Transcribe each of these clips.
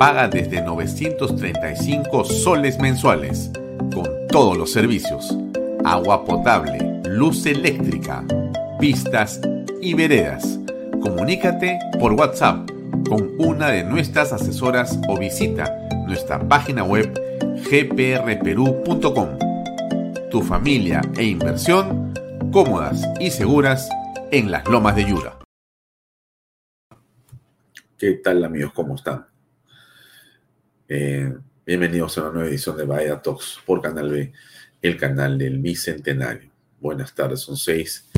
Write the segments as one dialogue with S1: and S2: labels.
S1: Paga desde 935 soles mensuales, con todos los servicios. Agua potable, luz eléctrica, pistas y veredas. Comunícate por WhatsApp con una de nuestras asesoras o visita nuestra página web gprperú.com. Tu familia e inversión cómodas y seguras en las lomas de Yura.
S2: ¿Qué tal amigos? ¿Cómo están? Eh, bienvenidos a una nueva edición de Vaya Talks por Canal B, el canal del Bicentenario. Buenas tardes, son seis.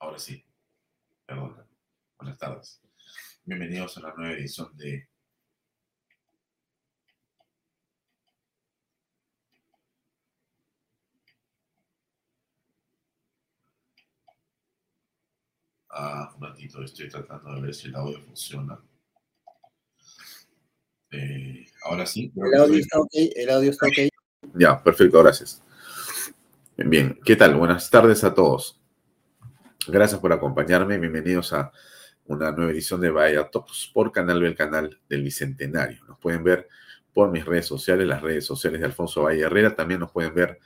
S2: Ahora sí, perdón. Buenas tardes. Bienvenidos a una nueva edición de Ah, un ratito, estoy tratando de ver si el audio funciona. Eh, ahora sí.
S3: El audio está ok, el audio está ok.
S2: Ya, perfecto, gracias. Bien, ¿qué tal? Buenas tardes a todos. Gracias por acompañarme. Bienvenidos a una nueva edición de Vaya Talks por Canal B, el canal del Bicentenario. Nos pueden ver por mis redes sociales, las redes sociales de Alfonso Valle Herrera. También nos pueden ver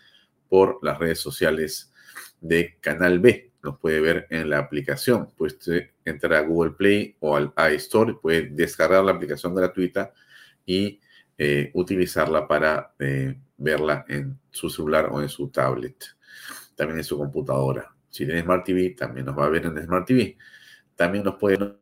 S2: por las redes sociales de Canal B. Nos puede ver en la aplicación. Pues entrar a Google Play o al iStore, puede descargar la aplicación gratuita y eh, utilizarla para eh, verla en su celular o en su tablet. También en su computadora. Si tiene Smart TV, también nos va a ver en Smart TV. También nos pueden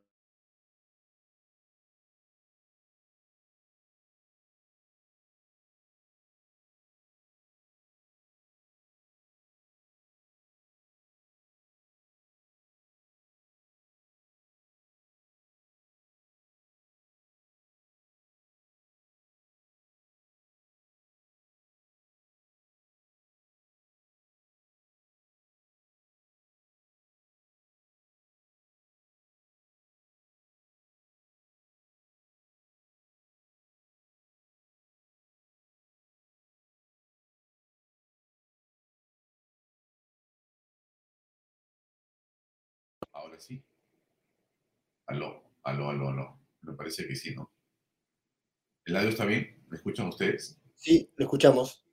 S2: Ahora sí. Aló, aló, aló, aló. Me parece que sí, ¿no? ¿El audio está bien? ¿Me escuchan ustedes?
S3: Sí, lo escuchamos.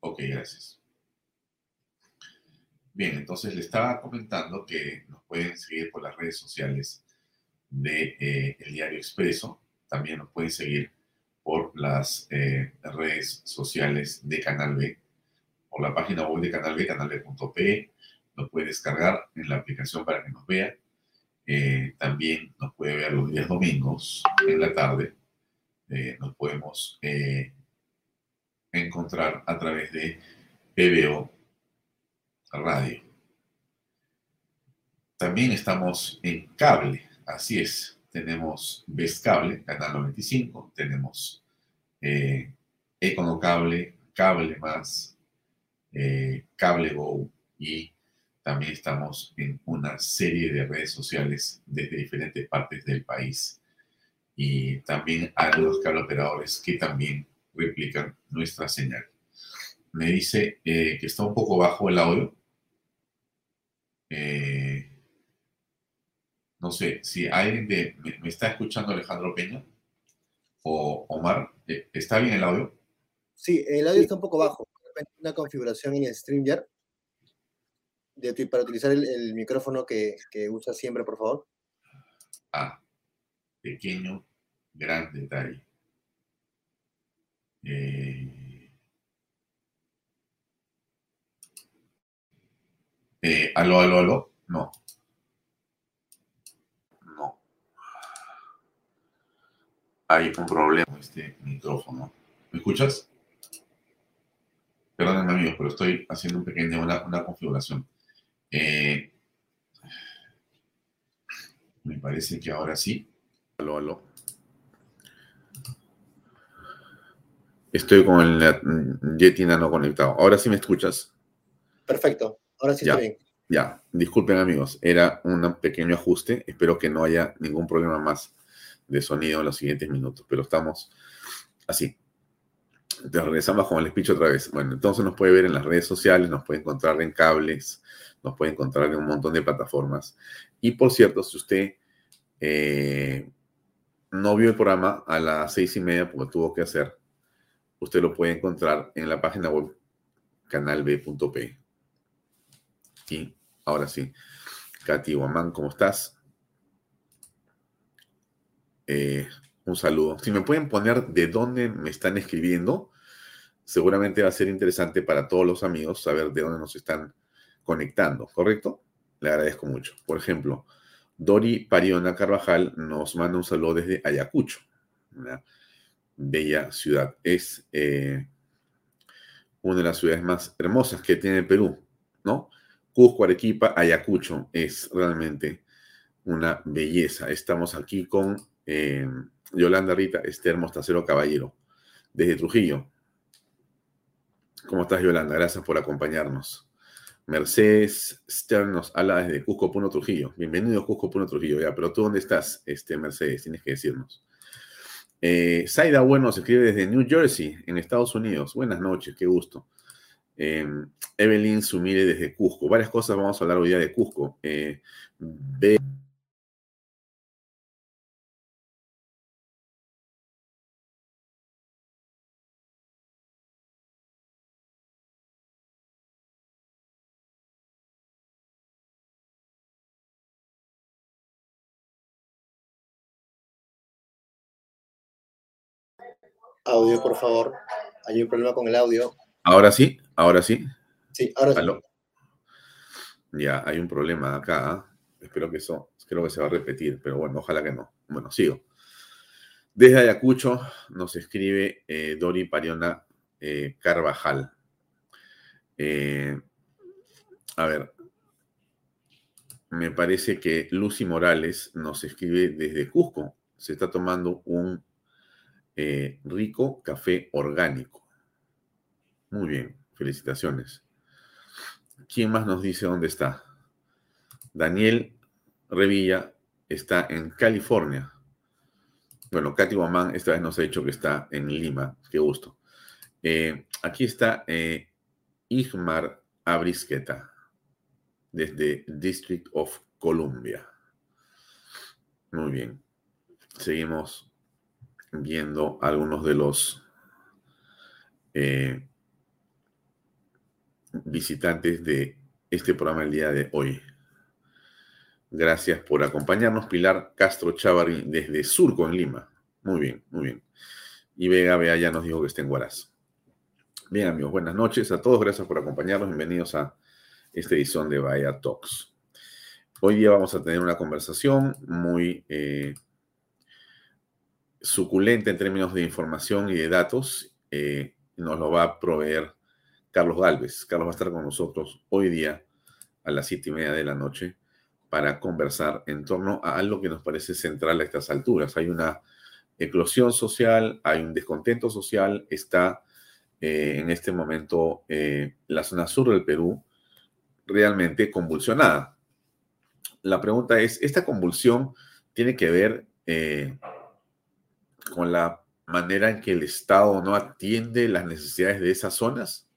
S2: Ok, gracias. Bien, entonces le estaba comentando que nos pueden seguir por las redes sociales de eh, El Diario Expreso. También nos pueden seguir por las eh, redes sociales de Canal B, por la página web de Canal B, canalb.pe, nos puede descargar en la aplicación para que nos vea. Eh, también nos puede ver los días domingos en la tarde. Eh, nos podemos eh, encontrar a través de PBO Radio. También estamos en cable, así es. Tenemos Best Cable, Canal 95, tenemos Econocable, Cable Más, Cable Go y también estamos en una serie de redes sociales desde diferentes partes del país. Y también hay algunos operadores que también replican nuestra señal. Me dice eh, que está un poco bajo el audio. Eh, no sé si alguien de, me, está escuchando Alejandro Peña o Omar. Eh, ¿Está bien el audio?
S3: Sí, el audio está un poco bajo. Una configuración en StreamYard para utilizar el, micrófono que, que usa siempre, por favor?
S2: Ah, pequeño, gran detalle. Eh, eh, aló, aló, aló. No. No. Hay un problema con este micrófono. ¿Me escuchas? Perdónenme amigos, pero estoy haciendo un pequeño, una configuración. Eh, Me parece que ahora sí. Aló, aló. Estoy con el Yeti Nano conectado. Ahora sí me escuchas.
S3: Perfecto. Ahora sí
S2: ya,
S3: está bien.
S2: Ya, disculpen amigos, era un pequeño ajuste. Espero que no haya ningún problema más de sonido en los siguientes minutos, pero estamos así. Entonces regresamos con el speech otra vez. Bueno, entonces nos puede ver en las redes sociales, nos puede encontrar en cables, nos puede encontrar en un montón de plataformas. Y por cierto, si usted eh, no vio el programa a las seis y media, porque tuvo que hacer, usted lo puede encontrar en la página web canalb.p. Y ahora sí, Katy Guamán, ¿cómo estás? Eh, un saludo. Si me pueden poner de dónde me están escribiendo, seguramente va a ser interesante para todos los amigos saber de dónde nos están conectando, ¿correcto? Le agradezco mucho. Por ejemplo, Dori Pariona Carvajal nos manda un saludo desde Ayacucho, una bella ciudad. Es eh, una de las ciudades más hermosas que tiene Perú, ¿no? Cusco, Arequipa, Ayacucho es realmente una belleza. Estamos aquí con eh, Yolanda Rita Esther Mostacero Caballero, desde Trujillo. ¿Cómo estás, Yolanda? Gracias por acompañarnos. Mercedes Stern nos habla desde Cusco, Puno, Trujillo. Bienvenido, Cusco, Puno, Trujillo. Ya, pero tú dónde estás, este, Mercedes? Tienes que decirnos. Eh, Saida Bueno nos escribe desde New Jersey, en Estados Unidos. Buenas noches, qué gusto. Eh, Evelyn Sumire desde Cusco. Varias cosas vamos a hablar hoy día de Cusco. Eh,
S3: Audio, por favor. Hay un problema con el audio.
S2: Ahora sí, ahora sí.
S3: Sí, ahora sí.
S2: Ya, hay un problema acá. ¿ah? Espero que eso, creo que se va a repetir, pero bueno, ojalá que no. Bueno, sigo. Desde Ayacucho nos escribe eh, Dori Pariona eh, Carvajal. Eh, a ver, me parece que Lucy Morales nos escribe desde Cusco. Se está tomando un eh, rico café orgánico. Muy bien, felicitaciones. ¿Quién más nos dice dónde está? Daniel Revilla está en California. Bueno, Katy Guamán esta vez nos ha dicho que está en Lima. Qué gusto. Eh, aquí está eh, Igmar Abrisqueta, desde District of Columbia. Muy bien. Seguimos viendo algunos de los eh, visitantes de este programa el día de hoy. Gracias por acompañarnos, Pilar Castro Chavarri, desde Surco, en Lima. Muy bien, muy bien. Y Vega Vea ya nos dijo que está en Guaraz. Bien, amigos, buenas noches a todos. Gracias por acompañarnos. Bienvenidos a esta edición de Bahía Talks. Hoy día vamos a tener una conversación muy eh, suculenta en términos de información y de datos. Eh, nos lo va a proveer Carlos Galvez. Carlos va a estar con nosotros hoy día a las siete y media de la noche para conversar en torno a algo que nos parece central a estas alturas. Hay una eclosión social, hay un descontento social, está eh, en este momento eh, la zona sur del Perú realmente convulsionada. La pregunta es, ¿esta convulsión tiene que ver con la manera en que el Estado no atiende las necesidades de esas zonas?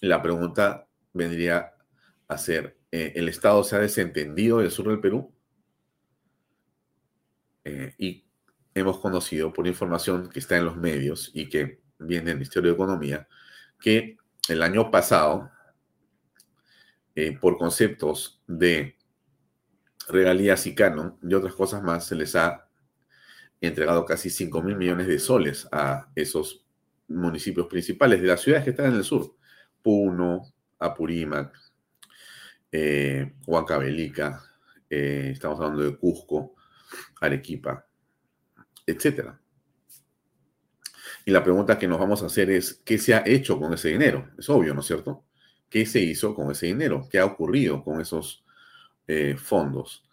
S2: La pregunta vendría a ser, eh, ¿el Estado se ha desentendido del sur del Perú? Eh, y hemos conocido por información que está en los medios y que viene del Ministerio de Economía, que el año pasado, eh, por conceptos de regalías y canon y otras cosas más, se les ha entregado casi 5 mil millones de soles a esos municipios principales de las ciudades que están en el sur. Puno, Apurímac, eh, Huancavelica, eh, estamos hablando de Cusco, Arequipa, etc. Y la pregunta que nos vamos a hacer es, ¿qué se ha hecho con ese dinero? Es obvio, ¿no es cierto? ¿Qué se hizo con ese dinero? ¿Qué ha ocurrido con esos eh, fondos?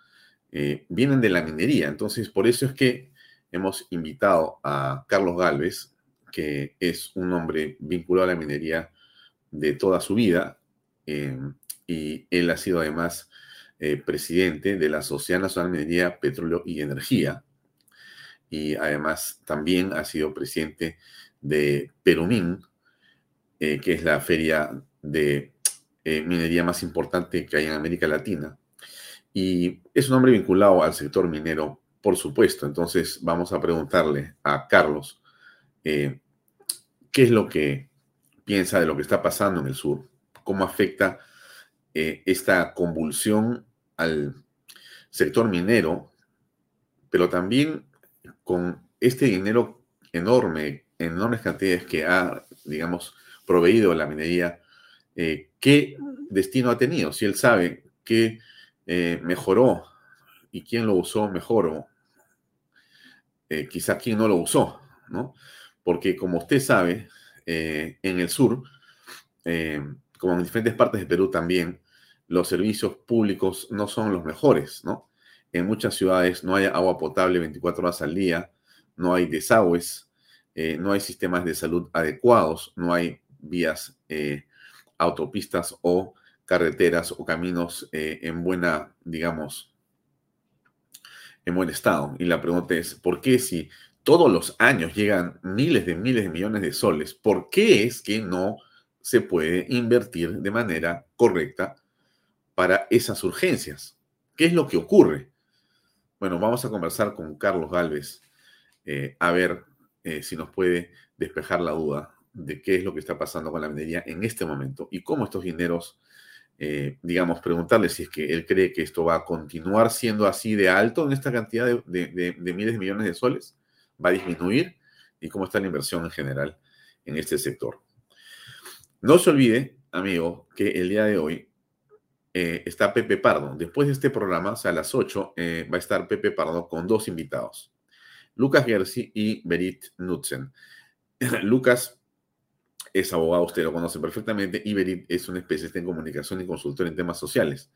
S2: eh, vienen de la minería. Entonces, por eso es que hemos invitado a Carlos Galvez, que es un hombre vinculado a la minería de toda su vida, eh, y él ha sido además eh, presidente de la Sociedad Nacional de Minería, Petróleo y Energía, y además también ha sido presidente de Perumín, que es la feria de minería más importante que hay en América Latina. Y es un hombre vinculado al sector minero, por supuesto. Entonces vamos a preguntarle a Carlos eh, qué es lo que piensa de lo que está pasando en el sur, cómo afecta eh, esta convulsión al sector minero, pero también con este dinero enorme, enormes cantidades que ha, digamos, proveído la minería, eh, ¿qué destino ha tenido? Si él sabe que eh, mejoró y quién lo usó mejoró, eh, quizá quién no lo usó, ¿no? Porque como usted sabe, eh, en el sur, como en diferentes partes de Perú también, los servicios públicos no son los mejores, ¿no? En muchas ciudades no hay agua potable 24 horas al día, no hay desagües, no hay sistemas de salud adecuados, no hay vías, autopistas o carreteras o caminos eh, en buena, digamos, en buen estado. Y la pregunta es, ¿por qué si todos los años llegan miles de miles de millones de soles, ¿por qué es que no se puede invertir de manera correcta para esas urgencias? ¿Qué es lo que ocurre? Bueno, vamos a conversar con Carlos Galvez eh, a ver eh, si nos puede despejar la duda de qué es lo que está pasando con la minería en este momento y cómo estos dineros eh, digamos, preguntarle si es que él cree que esto va a continuar siendo así de alto en esta cantidad de, miles de millones de soles, va a disminuir y cómo está la inversión en general en este sector. No se olvide, amigo, que el día de hoy eh, está Pepe Pardo. Después de este programa, o sea, a las 8, eh, va a estar Pepe Pardo con dos invitados, Lucas Gersi y Berit Nutzen. Lucas es abogado, usted lo conoce perfectamente, y es un especialista en comunicación y consultor en temas sociales.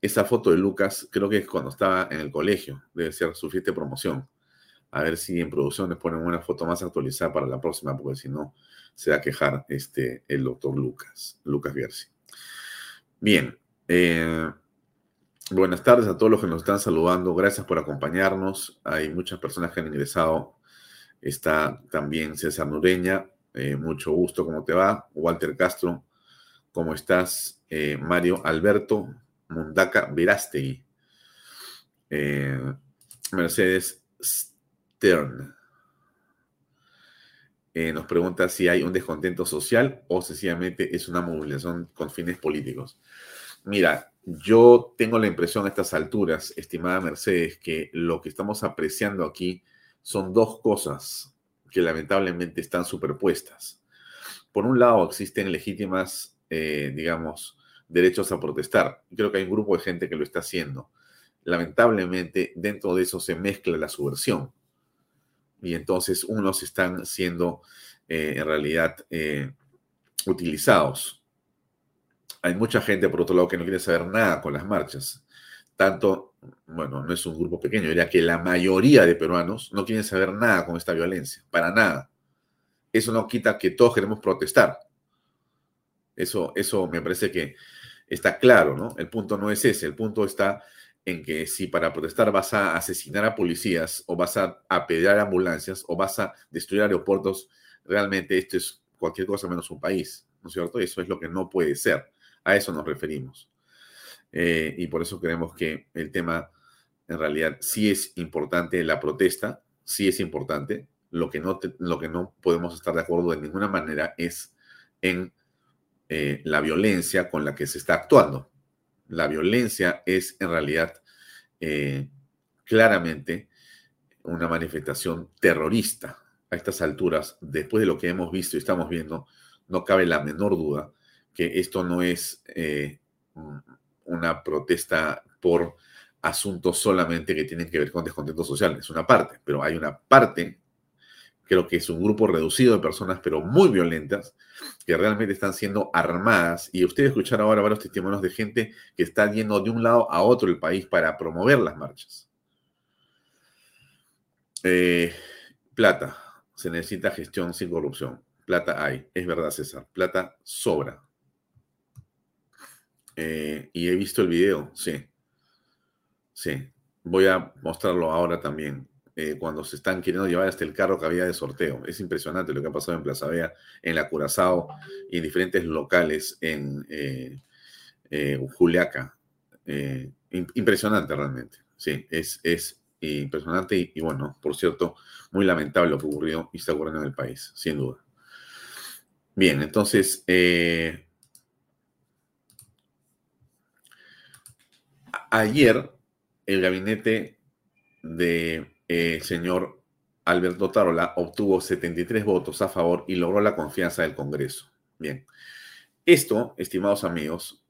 S2: Esa foto de Lucas creo que es cuando estaba en el colegio, debe ser su fiesta de promoción. A ver si en producción les ponen una foto más actualizada para la próxima, porque si no, se va a quejar este, el doctor Lucas, Lucas Gersi. Bien, eh, buenas tardes a todos los que nos están saludando. Gracias por acompañarnos. Hay muchas personas que han ingresado. Está también César Nureña, eh, mucho gusto, ¿cómo te va? Walter Castro, ¿cómo estás? Eh, Mario Alberto Mundaca Verástegui. Eh, Mercedes Stern. nos pregunta si hay un descontento social o sencillamente es una movilización con fines políticos. Mira, yo tengo la impresión a estas alturas, estimada Mercedes, que lo que estamos apreciando aquí son dos cosas que lamentablemente están superpuestas. Por un lado, existen legítimas, eh, digamos, derechos a protestar. Creo que hay un grupo de gente que lo está haciendo. Lamentablemente, dentro de eso se mezcla la subversión. Y entonces unos están siendo, eh, en realidad, eh, utilizados. Hay mucha gente, por otro lado, que no quiere saber nada con las marchas. Tanto bueno, no es un grupo pequeño, diría que la mayoría de peruanos no quieren saber nada con esta violencia, para nada. Eso no quita que todos queremos protestar. Eso, eso me parece que está claro, ¿no? El punto no es ese, el punto está en que si para protestar vas a asesinar a policías o vas a apedrear ambulancias o vas a destruir aeropuertos, realmente esto es cualquier cosa menos un país, ¿no es cierto? Eso es lo que no puede ser. A eso nos referimos. Eh, y por eso creemos que el tema en realidad sí es importante, la protesta sí es importante. Lo que no, lo que no podemos estar de acuerdo de ninguna manera es en eh, la violencia con la que se está actuando. La violencia es en realidad eh, claramente una manifestación terrorista. A estas alturas, después de lo que hemos visto y estamos viendo, no cabe la menor duda que esto no es una protesta por asuntos solamente que tienen que ver con descontento social, es una parte, pero hay una parte Creo que es un grupo reducido de personas, pero muy violentas, que realmente están siendo armadas. Y ustedes escucharon ahora varios testimonios de gente que está yendo de un lado a otro del país para promover las marchas. Eh, plata. Se necesita gestión sin corrupción. Plata hay. Es verdad, César. Plata sobra. Eh, y he visto el video, sí. Sí. Voy a mostrarlo ahora también. Eh, cuando se están queriendo llevar hasta el carro que había de sorteo. Es impresionante lo que ha pasado en Plaza Vea, en la Curazao y en diferentes locales en eh, Juliaca. impresionante realmente. Sí, es, es impresionante y, bueno, por cierto, muy lamentable lo que ocurrió y está ocurriendo en el país, sin duda. Bien, entonces, ayer el gabinete de el señor Alberto Tarola obtuvo 73 votos a favor y logró la confianza del Congreso. Bien, esto, estimados amigos,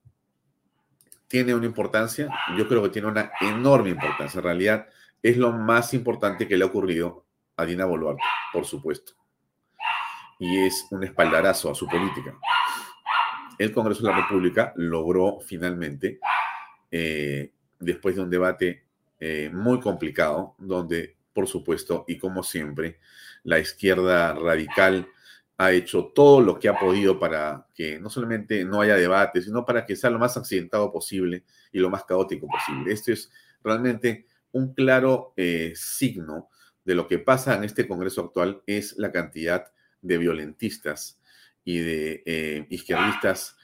S2: tiene una importancia, yo creo que tiene una enorme importancia. En realidad, es lo más importante que le ha ocurrido a Dina Boluarte, por supuesto. Y es un espaldarazo a su política. El Congreso de la República logró finalmente, eh, después de un debate eh, muy complicado, donde, por supuesto, y como siempre, la izquierda radical ha hecho todo lo que ha podido para que no solamente no haya debate, sino para que sea lo más accidentado posible y lo más caótico posible. Esto es realmente un claro eh, signo de lo que pasa en este Congreso actual, es la cantidad de violentistas y de eh, izquierdistas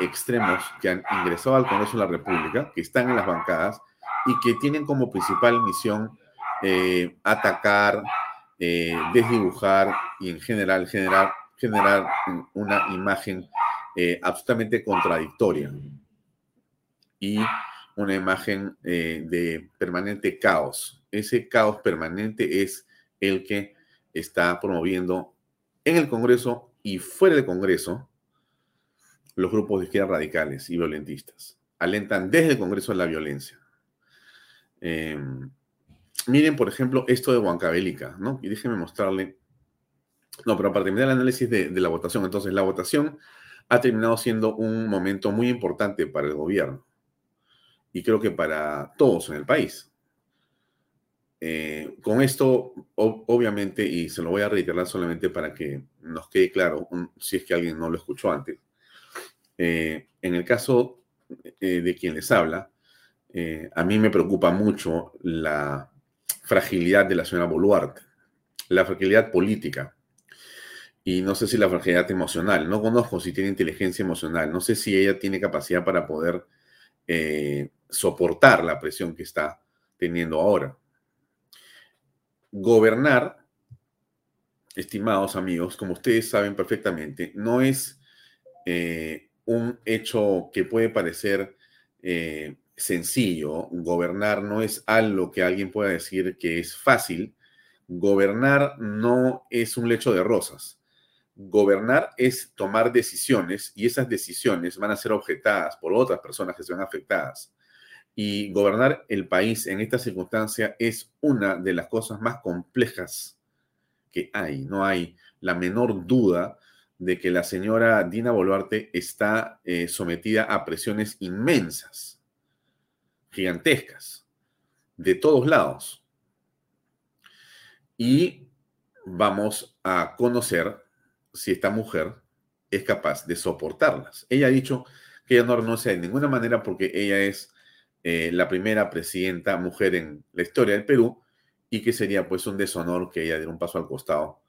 S2: extremos que han ingresado al Congreso de la República, que están en las bancadas y que tienen como principal misión eh, atacar, eh, desdibujar y en general generar, generar una imagen eh, absolutamente contradictoria y una imagen de permanente caos. Ese caos permanente es el que está promoviendo en el Congreso y fuera del Congreso los grupos de izquierda radicales y violentistas. Alentan desde el Congreso la violencia. Em, miren, por ejemplo, esto de Huancabélica, ¿no? Y déjenme mostrarle. No, pero para terminar el análisis de, la votación, entonces la votación ha terminado siendo un momento muy importante para el gobierno y creo que para todos en el país. Eh, con esto, obviamente, y se lo voy a reiterar solamente para que nos quede claro, si es que alguien no lo escuchó antes, eh, en el caso eh, de quien les habla, eh, a mí me preocupa mucho la fragilidad de la señora Boluarte, la fragilidad política. Y no sé si la fragilidad emocional, no conozco si tiene inteligencia emocional, no sé si ella tiene capacidad para poder soportar la presión que está teniendo ahora. Gobernar, estimados amigos, como ustedes saben perfectamente, no es un hecho que puede parecer sencillo. Gobernar no es algo que alguien pueda decir que es fácil. Gobernar no es un lecho de rosas. Gobernar es tomar decisiones y esas decisiones van a ser objetadas por otras personas que se ven afectadas. Y gobernar el país en esta circunstancia es una de las cosas más complejas que hay. No hay la menor duda de que la señora Dina Boluarte está eh, sometida a presiones inmensas gigantescas, de todos lados. Y vamos a conocer si esta mujer es capaz de soportarlas. Ella ha dicho que ella no renuncia de ninguna manera porque ella es eh, la primera presidenta mujer en la historia del Perú y que sería pues un deshonor que ella diera un paso al costado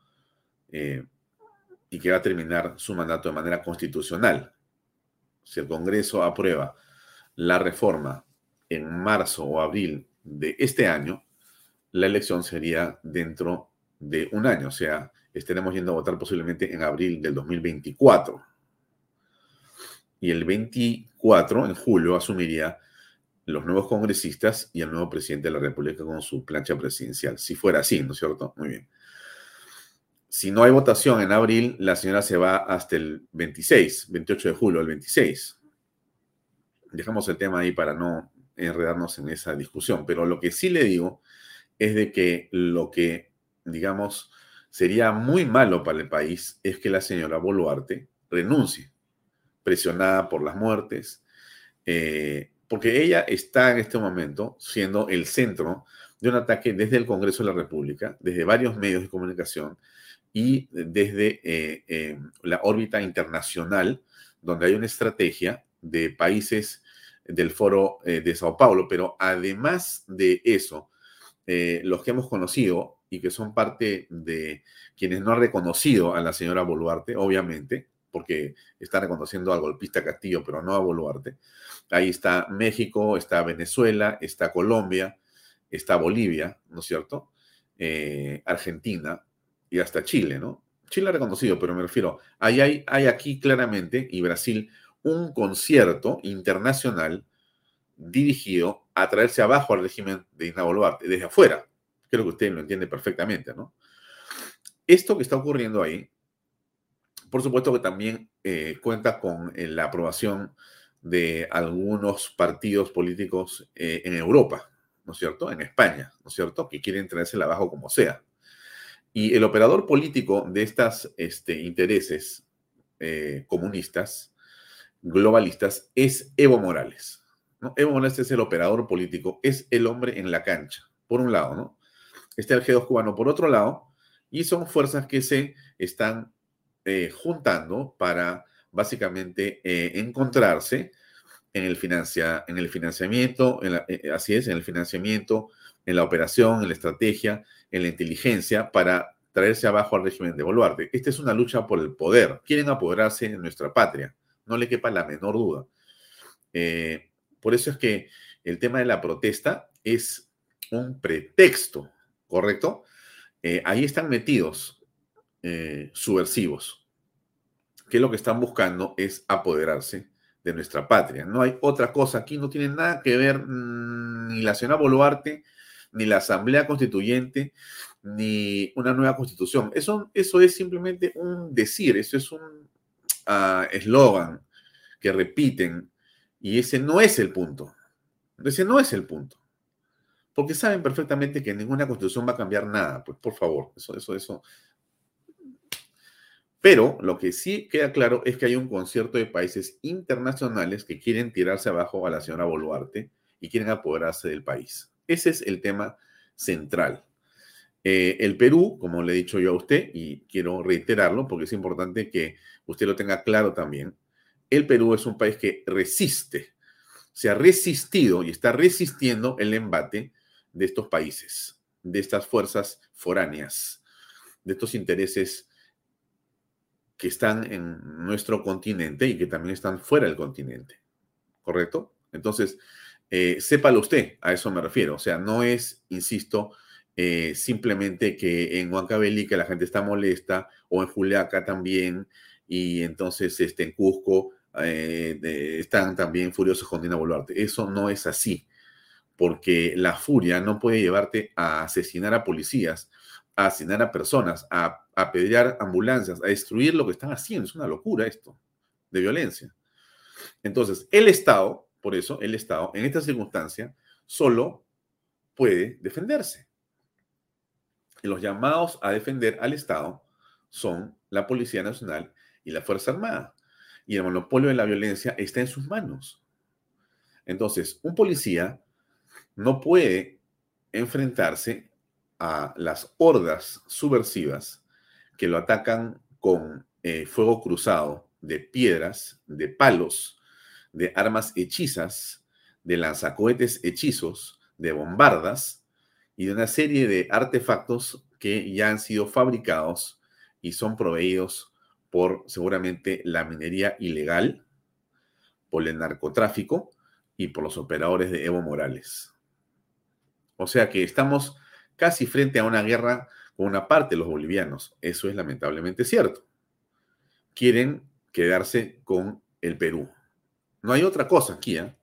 S2: eh, y que va a terminar su mandato de manera constitucional. Si el Congreso aprueba la reforma en marzo o abril de este año, la elección sería dentro de un año, o sea, estaremos yendo a votar posiblemente en abril del 2024. Y el 24, en julio, asumiría los nuevos congresistas y el nuevo presidente de la República con su plancha presidencial. Si fuera así, ¿no es cierto? Muy bien. Si no hay votación en abril, la señora se va hasta el 26, 28 de julio, el 26. Dejamos el tema ahí para no enredarnos en esa discusión. Pero lo que sí le digo es de que lo que, digamos, sería muy malo para el país es que la señora Boluarte renuncie, presionada por las muertes, eh, porque ella está en este momento siendo el centro de un ataque desde el Congreso de la República, desde varios medios de comunicación y desde eh, eh, la órbita internacional, donde hay una estrategia de países del foro de Sao Paulo. Pero además de eso, los que hemos conocido y que son parte de quienes no han reconocido a la señora Boluarte, obviamente, porque está reconociendo al golpista Castillo, pero no a Boluarte. Ahí está México, está Venezuela, está Colombia, está Bolivia, ¿no es cierto? Eh, Argentina y hasta Chile, ¿no? Chile ha reconocido, pero me refiero, hay, aquí claramente, y Brasil, un concierto internacional dirigido a traerse abajo al régimen de Ina Boluarte, desde afuera. Creo que usted lo entiende perfectamente, ¿no? Esto que está ocurriendo ahí, por supuesto que también eh, cuenta con eh, la aprobación de algunos partidos políticos eh, en Europa, ¿no es cierto? En España, ¿no es cierto? Que quieren traerse abajo como sea. Y el operador político de estos este, intereses comunistas, globalistas, es Evo Morales. ¿no? Evo Morales es el operador político, es el hombre en la cancha, por un lado, ¿no? Está el G2 cubano por otro lado, y son fuerzas que se están eh, juntando para básicamente eh, encontrarse en el, financia, en el financiamiento, eh, así es, en el financiamiento, en la operación, en la estrategia, en la inteligencia para traerse abajo al régimen de Boluarte. Esta es una lucha por el poder. Quieren apoderarse de nuestra patria. No le quepa la menor duda. por eso es que el tema de la protesta es un pretexto ¿correcto? Eh, ahí están metidos eh, subversivos, que lo que están buscando es apoderarse de nuestra patria. No hay otra cosa aquí, no tiene nada que ver mm, ni la señora Boluarte, ni la Asamblea Constituyente, ni una nueva constitución. Eso, eso es simplemente un decir, eso es un ah, eslogan que repiten y ese no es el punto. Ese no es el punto porque saben perfectamente que ninguna constitución va a cambiar nada, pues por favor, eso, eso, eso. Pero lo que sí queda claro es que hay un concierto de países internacionales que quieren tirarse abajo a la señora Boluarte y quieren apoderarse del país. Ese es el tema central. Eh, el Perú, como le he dicho yo a usted, y quiero reiterarlo porque es importante que usted lo tenga claro también, el Perú es un país que resiste, se ha resistido y está resistiendo el embate de estos países, de estas fuerzas foráneas, de estos intereses que están en nuestro continente y que también están fuera del continente. ¿Correcto? Entonces, eh, sépalo usted, a eso me refiero. O sea, no es, insisto, eh, simplemente que en Huancavelica la gente está molesta o en Juliaca también y entonces este, en Cusco eh, están también furiosos con Dina Boluarte. Eso no es así porque la furia no puede llevarte a asesinar a policías, a asesinar a personas, a apedrear ambulancias, a destruir lo que están haciendo. Es una locura esto de violencia. Entonces, el Estado, por eso, el Estado, en esta circunstancia, solo puede defenderse. Los llamados a defender al Estado son la Policía Nacional y la Fuerza Armada. Y el monopolio de la violencia está en sus manos. Entonces, un policía no puede enfrentarse a las hordas subversivas que lo atacan con eh, fuego cruzado de piedras, de palos, de armas hechizas, de lanzacohetes hechizos, de bombardas y de una serie de artefactos que ya han sido fabricados y son proveídos por seguramente la minería ilegal, por el narcotráfico y por los operadores de Evo Morales. O sea que estamos casi frente a una guerra con una parte de los bolivianos. Eso es lamentablemente cierto. Quieren quedarse con el Perú. No hay otra cosa aquí. ¿eh?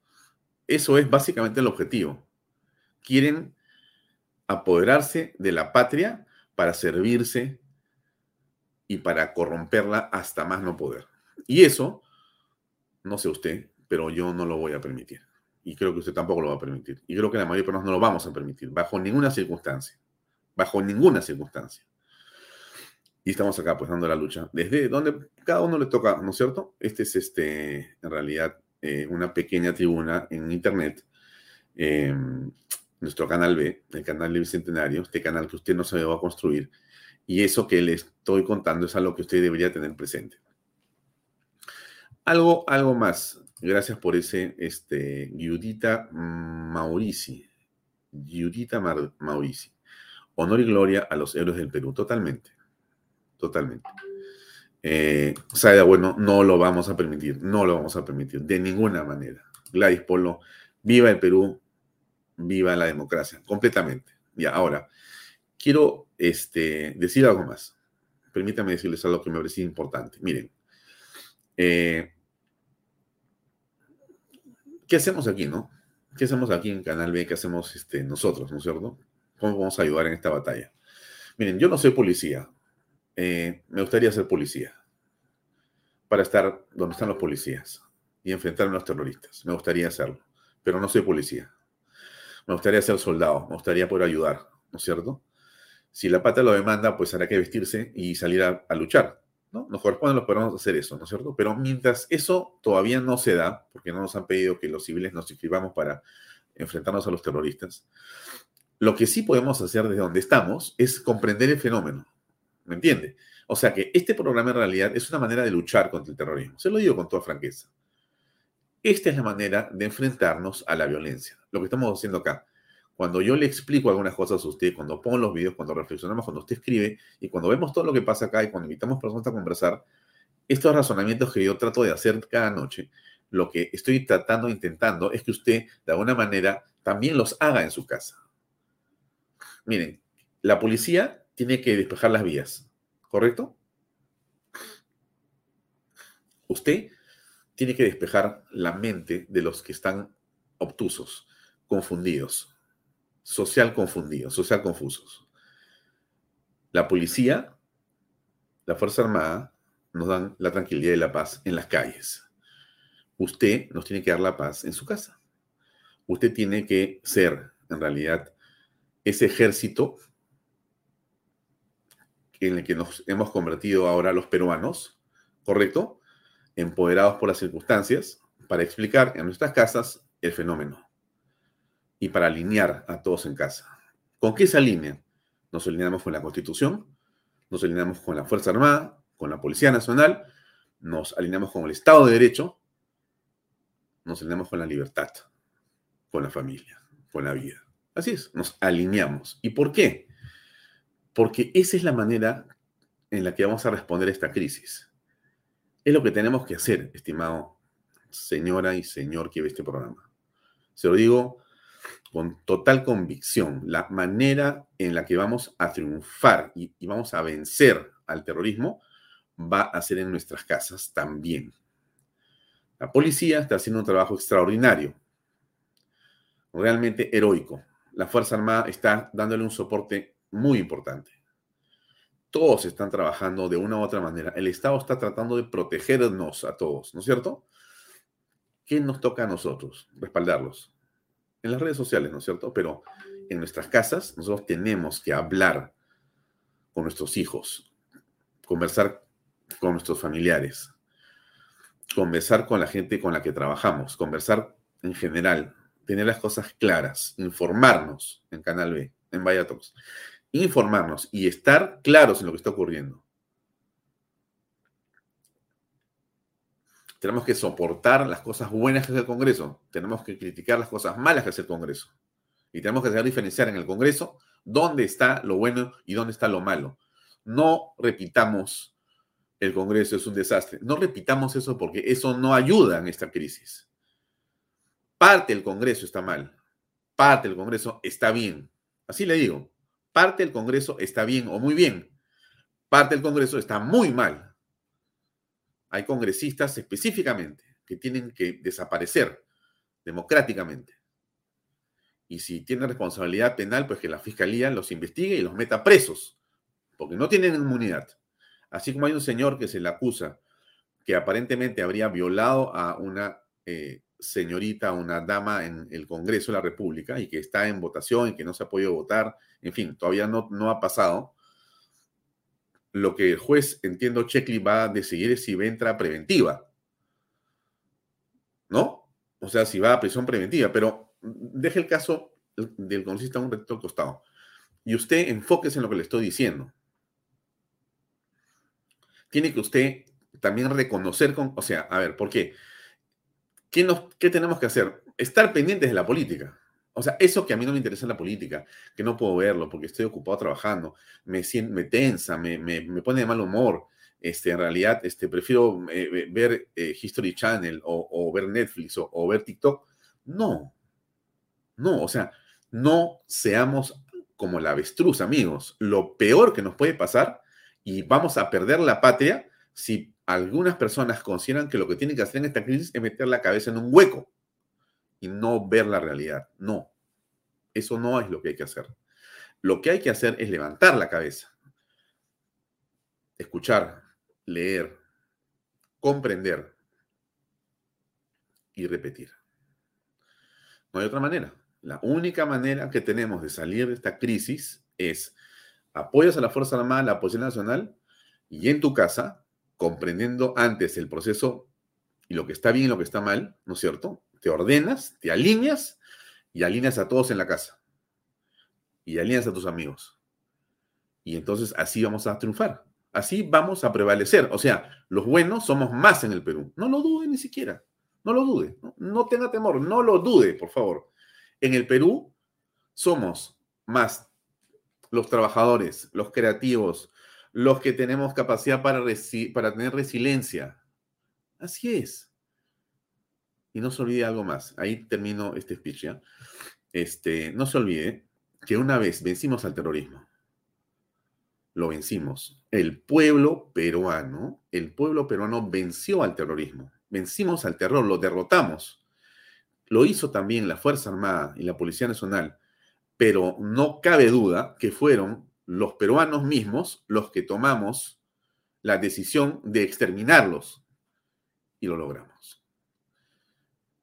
S2: Eso es básicamente el objetivo. Quieren apoderarse de la patria para servirse y para corromperla hasta más no poder. Y eso, no sé usted, pero yo no lo voy a permitir y creo que usted tampoco lo va a permitir. Y creo que la mayoría de personas no lo vamos a permitir, bajo ninguna circunstancia. Bajo ninguna circunstancia. Y estamos acá, pues, dando la lucha. Desde donde cada uno le toca, ¿no es cierto? Este es, este, en realidad, eh, una pequeña tribuna en Internet. Em, nuestro canal B, el canal de Bicentenario, este canal que usted no se va a construir. Y eso que le estoy contando es algo que usted debería tener presente. Algo, algo más. Gracias por ese, este, Giudita Maurici. Giudita Maurici. Honor y gloria a los héroes del Perú. Totalmente. Totalmente. Eh, sea, bueno, no lo vamos a permitir. No lo vamos a permitir. De ninguna manera. Gladys Polo, viva el Perú. Viva la democracia. Completamente. Ya, ahora, quiero este, decir algo más. Permítame decirles algo que me parecía importante. Miren, eh, ¿qué hacemos aquí, no? ¿Qué hacemos aquí en Canal B? ¿Qué hacemos este, nosotros, no es cierto? ¿Cómo vamos a ayudar en esta batalla? Miren, yo no soy policía. Eh, me gustaría ser policía para estar donde están los policías y enfrentar a los terroristas. Me gustaría hacerlo, pero no soy policía. Me gustaría ser soldado, me gustaría poder ayudar, ¿no es cierto? Si la pata lo demanda, pues hará que vestirse y salir a, a luchar. ¿no? Nos corresponde a los peruanos hacer eso, ¿no es cierto? Pero mientras eso todavía no se da, porque no nos han pedido que los civiles nos inscribamos para enfrentarnos a los terroristas, lo que sí podemos hacer desde donde estamos es comprender el fenómeno, ¿me entiende? O sea que este programa en realidad es una manera de luchar contra el terrorismo, se lo digo con toda franqueza. Esta es la manera de enfrentarnos a la violencia, lo que estamos haciendo acá. Cuando yo le explico algunas cosas a usted, cuando pongo los videos, cuando reflexionamos, cuando usted escribe y cuando vemos todo lo que pasa acá y cuando invitamos personas a conversar, estos razonamientos que yo trato de hacer cada noche, lo que estoy tratando, intentando, es que usted de alguna manera también los haga en su casa. Miren, la policía tiene que despejar las vías, ¿correcto? Usted tiene que despejar la mente de los que están obtusos, confundidos, social confundido, social confusos. La policía, la Fuerza Armada, nos dan la tranquilidad y la paz en las calles. Usted nos tiene que dar la paz en su casa. Usted tiene que ser, en realidad, ese ejército en el que nos hemos convertido ahora los peruanos, ¿correcto? Empoderados por las circunstancias para explicar en nuestras casas el fenómeno y para alinear a todos en casa. ¿Con qué se alinea? Nos alineamos con la Constitución, nos alineamos con la Fuerza Armada, con la Policía Nacional, nos alineamos con el Estado de Derecho, nos alineamos con la libertad, con la familia, con la vida. Así es, nos alineamos. ¿Y por qué? Porque esa es la manera en la que vamos a responder a esta crisis. Es lo que tenemos que hacer, estimado señora y señor que ve este programa. Se lo digo con total convicción la manera en la que vamos a triunfar y, vamos a vencer al terrorismo va a ser en nuestras casas también. La policía está haciendo un trabajo extraordinario, realmente heroico. La Fuerza Armada está dándole un soporte muy importante. Todos están trabajando de una u otra manera. El Estado está tratando de protegernos a todos, ¿no es cierto? ¿Qué nos toca a nosotros? Respaldarlos en las redes sociales, ¿no es cierto? Pero en nuestras casas nosotros tenemos que hablar con nuestros hijos, conversar con nuestros familiares, conversar con la gente con la que trabajamos, conversar en general, tener las cosas claras, informarnos en Canal B, en Vaya informarnos y estar claros en lo que está ocurriendo. Tenemos que soportar las cosas buenas que hace el Congreso. Tenemos que criticar las cosas malas que hace el Congreso. Y tenemos que saber diferenciar en el Congreso dónde está lo bueno y dónde está lo malo. No repitamos el Congreso es un desastre. No repitamos eso porque eso no ayuda en esta crisis. Parte del Congreso está mal. Parte del Congreso está bien. Así le digo. Parte del Congreso está bien o muy bien. Parte del Congreso está muy mal hay congresistas específicamente que tienen que desaparecer democráticamente. Y si tienen responsabilidad penal, pues que la fiscalía los investigue y los meta presos, porque no tienen inmunidad. Así como hay un señor que se le acusa que aparentemente habría violado a una eh, señorita, una dama en el Congreso de la República y que está en votación y que no se ha podido votar, en fin, todavía no, no ha pasado. lo que el juez, entiendo, Checkley va a decidir es si va a entrar preventiva. ¿No? O sea, si va a prisión preventiva, pero deje el caso del congresista un recto al costado. Y usted enfóquese en lo que le estoy diciendo. Tiene que usted también reconocer con, o sea, a ver, ¿por qué? ¿Qué, nos, ¿Qué tenemos que hacer? Estar pendientes de la política. O sea, eso que a mí no me interesa en la política, que no puedo verlo porque estoy ocupado trabajando, me, me tensa, me, me, pone de mal humor. Este, en realidad, este, prefiero eh, ver eh, History Channel o, ver Netflix o, o, ver TikTok. No, no, o sea, no seamos como la avestruz, amigos. Lo peor que nos puede pasar y vamos a perder la patria si algunas personas consideran que lo que tienen que hacer en esta crisis es meter la cabeza en un hueco y no ver la realidad. No, eso no es lo que hay que hacer. Lo que hay que hacer es levantar la cabeza, escuchar, leer, comprender y repetir. No hay otra manera. La única manera que tenemos de salir de esta crisis es apoyas a la Fuerza Armada, la Policía Nacional y en tu casa, comprendiendo antes el proceso y lo que está bien y lo que está mal, ¿no es cierto? te ordenas, te alineas y alineas a todos en la casa. Y alineas a tus amigos. Y entonces así vamos a triunfar. Así vamos a prevalecer. O sea, los buenos somos más en el Perú. No lo dude ni siquiera. No lo dude. No, tenga temor. No lo dude, por favor. En el Perú somos más los trabajadores, los creativos, los que tenemos capacidad para, para tener resiliencia. Así es. Y no se olvide algo más. Ahí termino este speech ya. Este, no se olvide que una vez vencimos al terrorismo, lo vencimos. El pueblo peruano, el pueblo peruano venció al terrorismo. Vencimos al terror, lo derrotamos. Lo hizo también la Fuerza Armada y la Policía Nacional, pero no cabe duda que fueron los peruanos mismos los que tomamos la decisión de exterminarlos y lo logramos.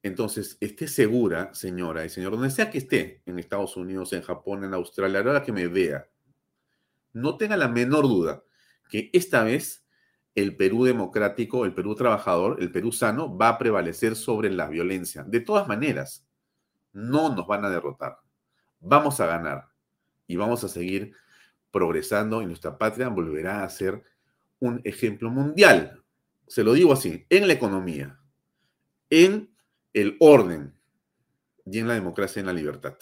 S2: Entonces, esté segura, señora y señor, donde sea que esté, en Estados Unidos, en Japón, en Australia, a la hora que me vea, no tenga la menor duda que esta vez el Perú democrático, el Perú trabajador, el Perú sano va a prevalecer sobre la violencia. De todas maneras, no nos van a derrotar. Vamos a ganar y vamos a seguir progresando y nuestra patria volverá a ser un ejemplo mundial. Se lo digo así, en la economía, en el orden y en la democracia en la libertad,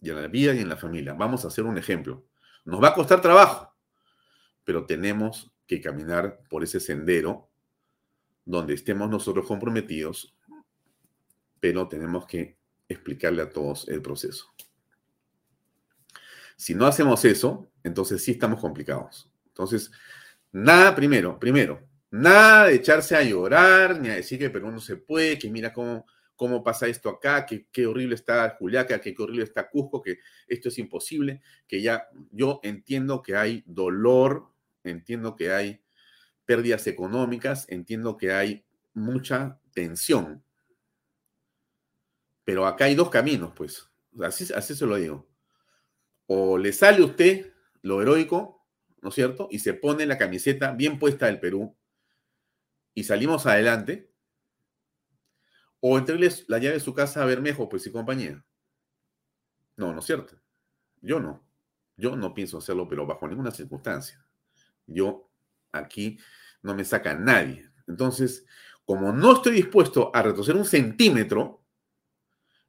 S2: y en la vida y en la familia. Vamos a hacer un ejemplo. Nos va a costar trabajo, pero tenemos que caminar por ese sendero donde estemos nosotros comprometidos, pero tenemos que explicarle a todos el proceso. Si no hacemos eso, entonces sí estamos complicados. Entonces, nada primero, primero, nada de echarse a llorar, ni a decir que Perú no se puede, que mira cómo cómo pasa esto acá, que qué horrible está Juliaca, que qué horrible está Cusco, que esto es imposible, que ya yo entiendo que hay dolor, entiendo que hay pérdidas económicas, entiendo que hay mucha tensión. Pero acá hay dos caminos, pues. Así, así se lo digo. O le sale a usted lo heroico, ¿no es cierto? Y se pone la camiseta bien puesta del Perú y salimos adelante, o entregarles la llave de su casa a Bermejo, pues y compañía. No, no es cierto. Yo no. Yo no pienso hacerlo, pero bajo ninguna circunstancia. Yo aquí no me saca nadie. Entonces, como no estoy dispuesto a retroceder un centímetro,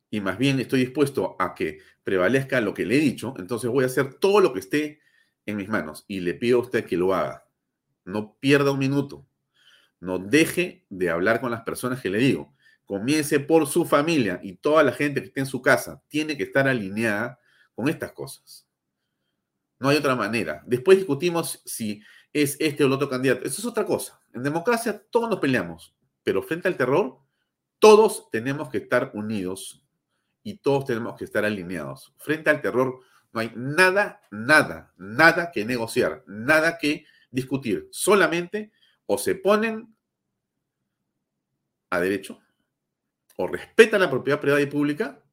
S2: y más bien estoy dispuesto a que prevalezca lo que le he dicho, entonces voy a hacer todo lo que esté en mis manos y le pido a usted que lo haga. No pierda un minuto. No deje de hablar con las personas que le digo comience por su familia y toda la gente que esté en su casa tiene que estar alineada con estas cosas. No hay otra manera. Después discutimos si es este o el otro candidato. Eso es otra cosa. En democracia todos nos peleamos, pero frente al terror todos tenemos que estar unidos y todos tenemos que estar alineados. Frente al terror no hay nada, nada, nada que negociar, nada que discutir. Solamente o se ponen a derecho o respeta la propiedad privada y pública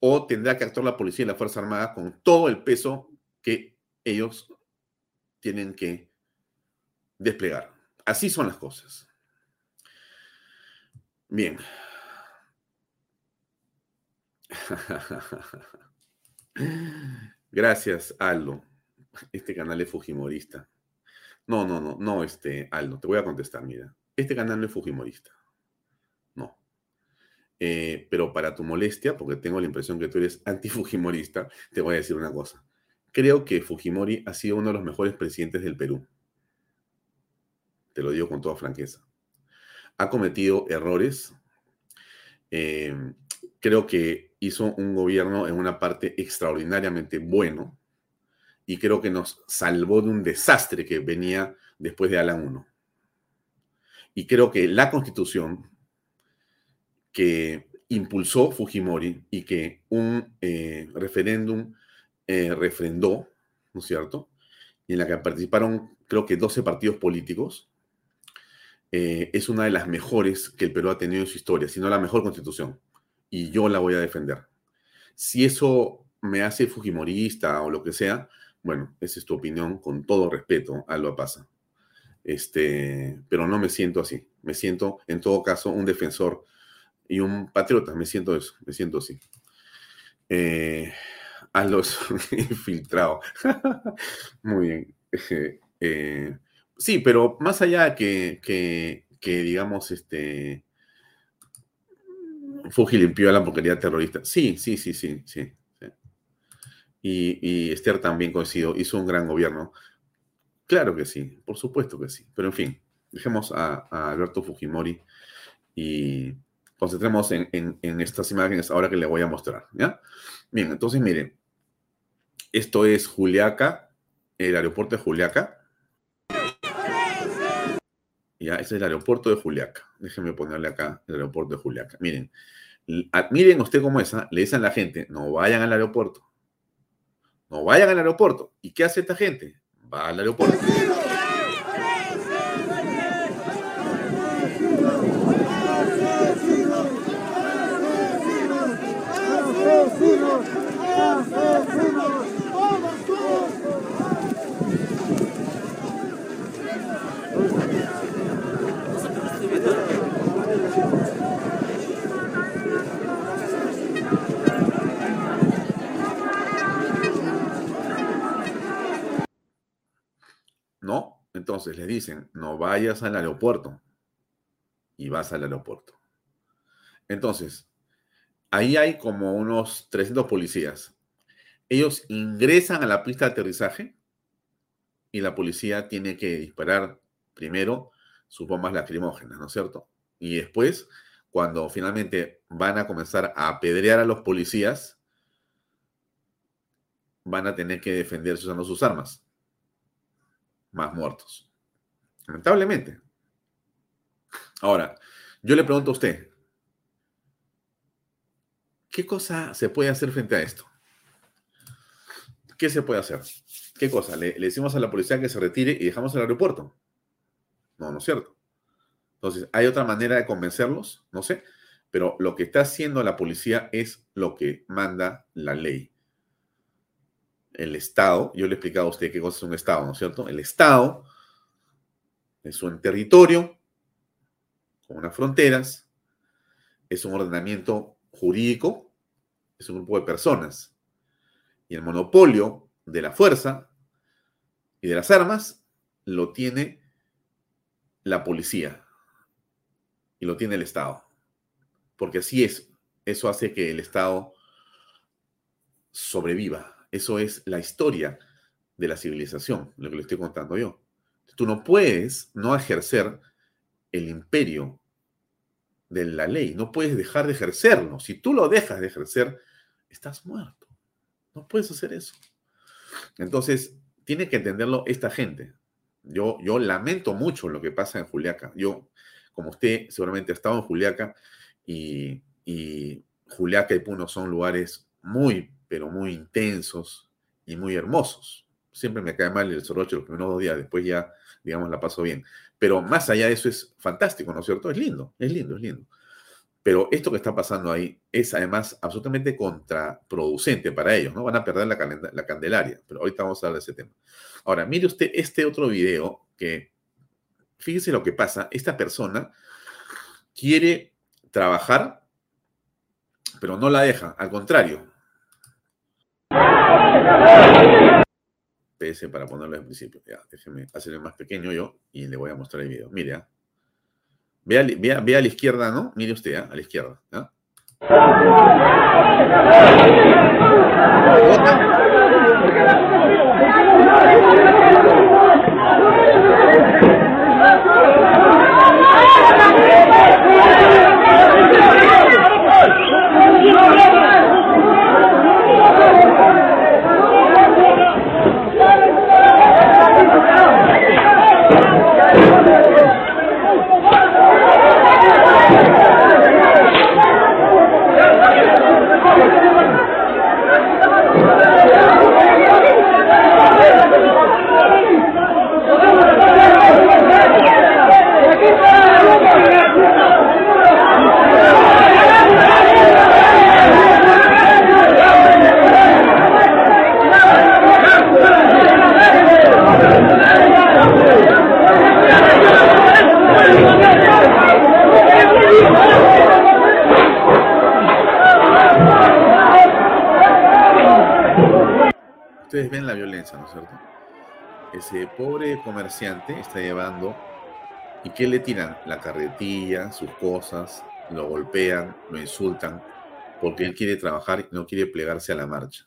S2: o tendrá que actuar la policía y la Fuerza Armada con todo el peso que ellos tienen que desplegar. Así son las cosas. Bien. Gracias, Aldo. Este canal es Fujimorista. No, no, no, no, este, Aldo, te voy a contestar, mira. Este canal no es Fujimorista. No. Eh, pero para tu molestia, porque tengo la impresión que tú eres anti-Fujimorista, te voy a decir una cosa. Creo que Fujimori ha sido uno de los mejores presidentes del Perú. Te lo digo con toda franqueza. Ha cometido errores. Eh, creo que hizo un gobierno en una parte extraordinariamente bueno y creo que nos salvó de un desastre que venía después de Alan 1. Y creo que la constitución que impulsó Fujimori y que un eh, referéndum eh, refrendó, ¿no es cierto? Y en la que participaron creo que 12 partidos políticos, eh, es una de las mejores que el Perú ha tenido en su historia, si no la mejor constitución y yo la voy a defender. Si eso me hace fujimorista o lo que sea, bueno, esa es tu opinión, con todo respeto, algo pasa. Este, pero no me siento así. Me siento, en todo caso, un defensor y un patriota. Me siento eso, me siento así. Eh, los infiltrado. Muy bien. Eh, sí, pero más allá que, que, que digamos, este, Fuji limpió la porquería terrorista. Sí, sí, sí, sí, sí. Y, Esther también coincidió, hizo un gran gobierno. Claro que sí, por supuesto que sí. Pero en fin, dejemos a, Alberto Fujimori y concentremos en, estas imágenes ahora que le voy a mostrar. Bien, entonces miren, esto es Juliaca, el aeropuerto de Juliaca. Ya, ese es el aeropuerto de Juliaca. Déjenme ponerle acá el aeropuerto de Juliaca. Miren, miren usted cómo es, ¿ah? le dicen a la gente, no vayan al aeropuerto. No vayan al aeropuerto. ¿Y qué hace esta gente? Va al aeropuerto. Entonces le dicen, no vayas al aeropuerto. Y vas al aeropuerto. Entonces, ahí hay como unos 300 policías. Ellos ingresan a la pista de aterrizaje y la policía tiene que disparar primero sus bombas lacrimógenas, ¿no es cierto? Y después, cuando finalmente van a comenzar a apedrear a los policías, van a tener que defenderse usando sus armas más muertos. Lamentablemente. Ahora, yo le pregunto a usted, ¿qué cosa se puede hacer frente a esto? ¿Qué se puede hacer? ¿Qué cosa? ¿Le, decimos a la policía que se retire y dejamos el aeropuerto? No, no es cierto. Entonces, ¿hay otra manera de convencerlos? No sé. Pero lo que está haciendo la policía es lo que manda la ley el Estado, yo le he explicado a usted qué cosa es un Estado, ¿no es cierto? El Estado es un territorio con unas fronteras, es un ordenamiento jurídico, es un grupo de personas. Y el monopolio de la fuerza y de las armas lo tiene la policía y lo tiene el Estado. Porque así es, eso hace que el Estado sobreviva eso es la historia de la civilización, lo que le estoy contando yo. Tú no puedes no ejercer el imperio de la ley, no puedes dejar de ejercerlo. Si tú lo dejas de ejercer, estás muerto. No puedes hacer eso. Entonces, tiene que entenderlo esta gente. Yo, yo lamento mucho lo que pasa en Juliaca. Yo, como usted seguramente ha estado en Juliaca, y, y Juliaca y Puno son lugares muy pero muy intensos y muy hermosos. Siempre me cae mal el soroche los primeros dos días, después ya, digamos, la paso bien. Pero más allá de eso es fantástico, ¿no es cierto? Es lindo, es lindo, es lindo. Pero esto que está pasando ahí es además absolutamente contraproducente para ellos, ¿no? Van a perder la, la Candelaria, pero ahorita vamos a hablar de ese tema. Ahora, mire usted este otro video que fíjese lo que pasa. Esta persona quiere trabajar, pero no la deja. Al contrario. PS para ponerlo en principio. Ya, déjeme hacerlo más pequeño yo y le voy a mostrar el video. Mire, ¿ah? Vea, a la izquierda, ¿no? Mire usted, ¿ah? a la izquierda. ¿Ah? ven la violencia, ¿no es cierto? Ese pobre comerciante está llevando y ¿qué le tiran? La carretilla, sus cosas, lo golpean, lo insultan, porque él quiere trabajar y no quiere plegarse a la marcha.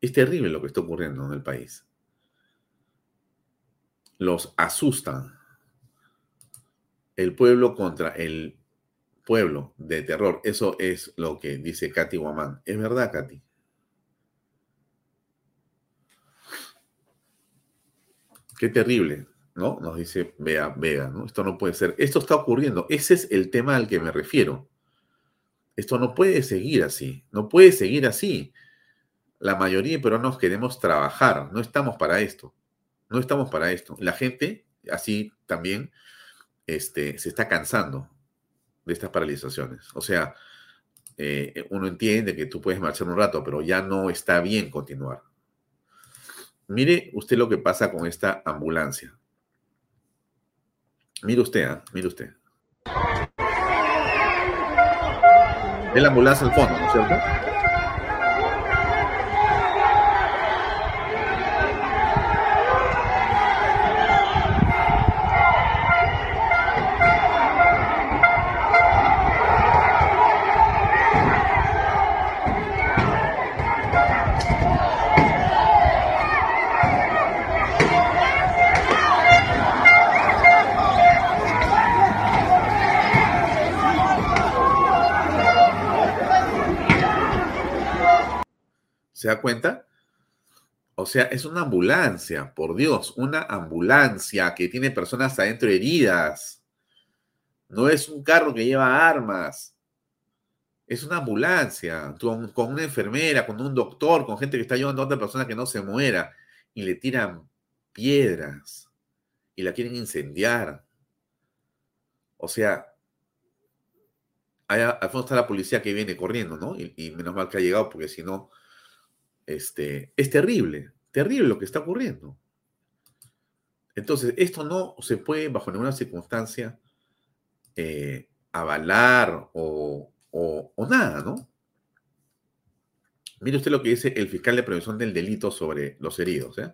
S2: Es terrible lo que está ocurriendo en el país. Los asustan. El pueblo contra el pueblo de terror. Eso es lo que dice Katy Guamán. Es verdad, Katy. Qué terrible, ¿no? Nos dice Vega, Vega, ¿no? Esto no puede ser. Esto está ocurriendo. Ese es el tema al que me refiero. Esto no puede seguir así. No puede seguir así. La mayoría de peruanos queremos trabajar. No estamos para esto. No estamos para esto. La gente, así también, este, se está cansando de estas paralizaciones. O sea, eh, uno entiende que tú puedes marchar un rato, pero ya no está bien continuar. Mire usted lo que pasa con esta ambulancia. Mire usted, ¿ah? mire usted. Ve la ambulancia al fondo, ¿no es cierto? Cuenta? O sea, es una ambulancia, por Dios, una ambulancia que tiene personas adentro heridas. No es un carro que lleva armas. Es una ambulancia con, una enfermera, con un doctor, con gente que está ayudando a otra persona que no se muera. Y le tiran piedras y la quieren incendiar. O sea, al fondo está la policía que viene corriendo, ¿no? Y menos mal que ha llegado, porque si no, este, es terrible, terrible lo que está ocurriendo. Entonces, esto no se puede, bajo ninguna circunstancia, eh, avalar o, nada, ¿no? Mire usted lo que dice el fiscal de prevención del delito sobre los heridos. ¿eh?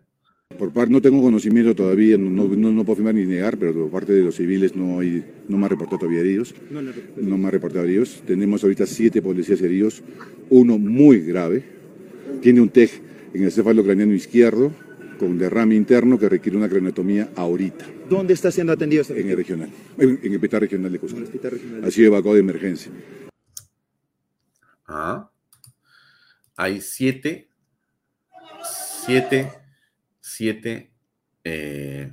S4: Por parte, no tengo conocimiento todavía, no, puedo afirmar ni negar, pero por parte de los civiles no, hay, no me ha reportado todavía heridos. No, no me ha reportado heridos. Tenemos ahorita siete policías heridos, uno muy grave, tiene un TEG en el céfalo craneano izquierdo con derrame interno que requiere una craneotomía ahorita.
S5: ¿Dónde está siendo atendido este
S4: En el regional, en, el hospital regional de Cusco. Ha sido evacuado de emergencia.
S2: Ah. Hay siete, siete, siete eh,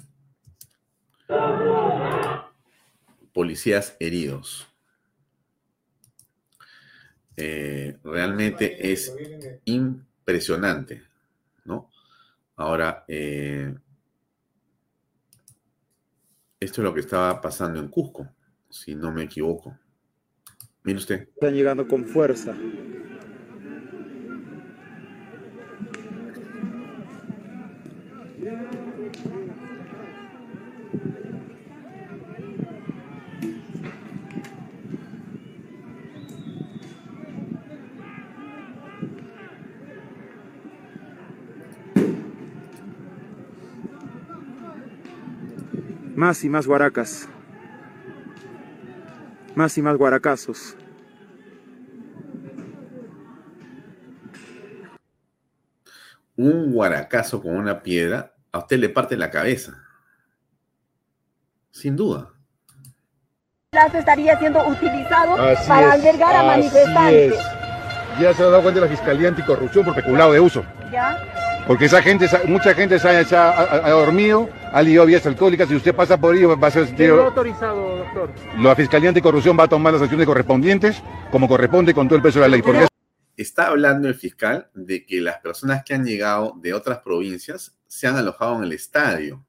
S2: policías heridos. Eh, realmente es impresionante impresionante, ¿no? Ahora, eh, esto es lo que estaba pasando en Cusco, si no me equivoco. Mire usted.
S5: Están llegando con fuerza. Más y más guaracas. Más y más guaracazos.
S2: Un guaracazo con una piedra a usted le parte la cabeza. Sin duda.
S6: estaría siendo utilizado para albergar a manifestantes.
S4: Ya se ha dado cuenta la Fiscalía Anticorrupción por peculado de uso.
S6: ¿Ya?
S4: Porque esa gente, mucha gente se ha, dormido, ha ligado vías alcohólicas, si usted pasa por ahí va a ser...
S5: ¿Quién lo ha autorizado, doctor?
S4: La Fiscalía Anticorrupción va a tomar las acciones correspondientes, como corresponde con todo el peso de la ley. Porque
S2: Está hablando el fiscal de que las personas que han llegado de otras provincias se han alojado en el estadio.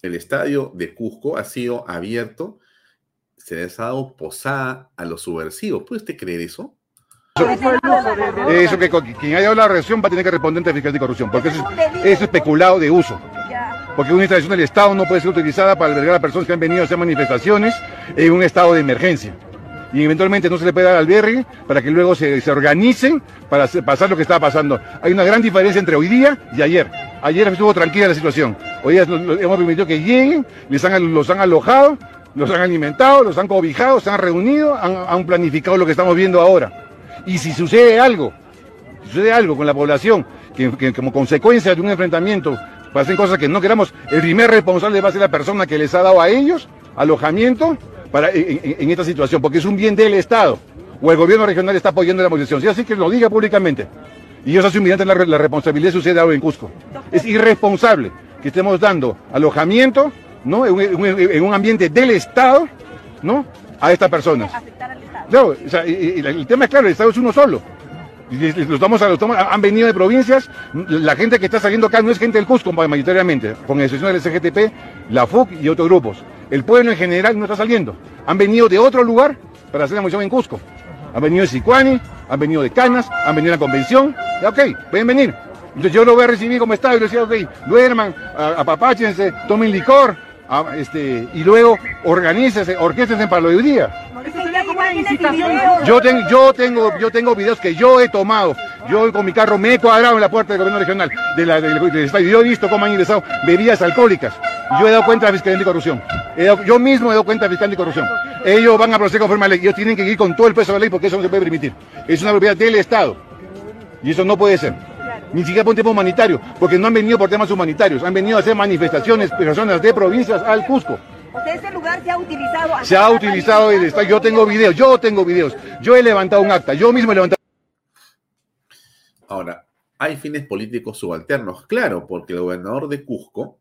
S2: El estadio de Cusco ha sido abierto, se les ha dado posada a los subversivos. ¿Puede usted creer eso?
S4: Eso que quien haya dado la reacción va a tener que responder ante el fiscal de corrupción, porque eso es, especulado de uso. Porque una instalación del Estado no puede ser utilizada para albergar a personas que han venido a hacer manifestaciones en un estado de emergencia y eventualmente no se le puede dar albergue para que luego se, se organicen para pasar lo que estaba pasando. Hay una gran diferencia entre hoy día y ayer. Ayer estuvo tranquila la situación. Hoy día hemos permitido que lleguen, les han, los han alojado, los han alimentado, los han cobijado, se han reunido, han, planificado lo que estamos viendo ahora. Y si sucede algo, sucede algo con la población, que, como consecuencia de un enfrentamiento pasen cosas que no queramos, el primer responsable va a ser la persona que les ha dado a ellos alojamiento para, en, esta situación, porque es un bien del Estado, o el gobierno regional está apoyando la movilización. Sí, así que lo diga públicamente. Y ellos asumirán la, la responsabilidad sucede algo en Cusco. Es irresponsable que estemos dando alojamiento, ¿no? En, un ambiente del Estado, ¿no? A estas personas. Claro, o sea, el tema es claro, el Estado es uno solo. Los los han venido de provincias, la gente que está saliendo acá no es gente del Cusco mayoritariamente, con excepción del SGTP, la FUC y otros grupos. El pueblo en general no está saliendo. Han venido de otro lugar para hacer la movilización en Cusco. Han venido de Sicuani, han venido de Canas, han venido a la convención. Ya, ok, pueden venir. Entonces yo lo voy a recibir como estado y les decía, ok, duerman, apapáchense, tomen licor, este, y luego organícense, orquéstense para lo de hoy día. Yo, tengo, yo, tengo, yo tengo videos que yo he tomado. Yo con mi carro me he cuadrado en la puerta del gobierno regional de la, del, Yo he visto cómo han ingresado bebidas alcohólicas. Yo he dado cuenta de Fiscalía de Corrupción. yo mismo he dado cuenta de Fiscalía de Corrupción. Ellos van a proceder conforme a la ley. Ellos tienen que ir con todo el peso de la ley porque eso no se puede permitir. Es una propiedad del Estado. Y eso no puede ser. Ni siquiera por un tema humanitario, porque no han venido por temas humanitarios, han venido a hacer manifestaciones, personas de provincias al Cusco.
S6: O sea, ese lugar se ha utilizado.
S4: Se ha utilizado el Estado. Yo tengo videos, yo tengo videos. Yo he levantado un acta, yo mismo he levantado.
S2: Ahora, hay fines políticos subalternos, claro, porque el gobernador de Cusco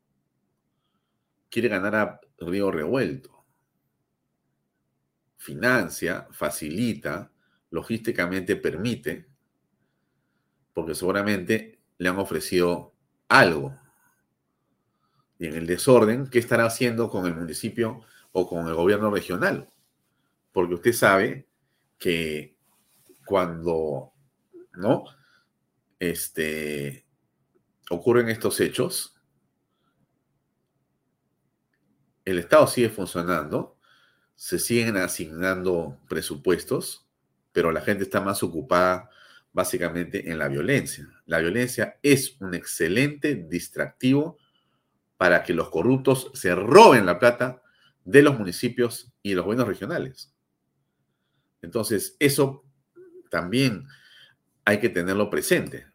S2: quiere ganar a Río Revuelto. Financia, facilita, logísticamente permite, porque seguramente le han ofrecido algo. Y en el desorden, ¿qué estará haciendo con el municipio o con el gobierno regional? Porque usted sabe que cuando ¿no? Este, ocurren estos hechos, el Estado sigue funcionando, se siguen asignando presupuestos, pero la gente está más ocupada básicamente en la violencia. La violencia es un excelente distractivo para que los corruptos se roben la plata de los municipios y los gobiernos regionales. Entonces, eso también hay que tenerlo presente.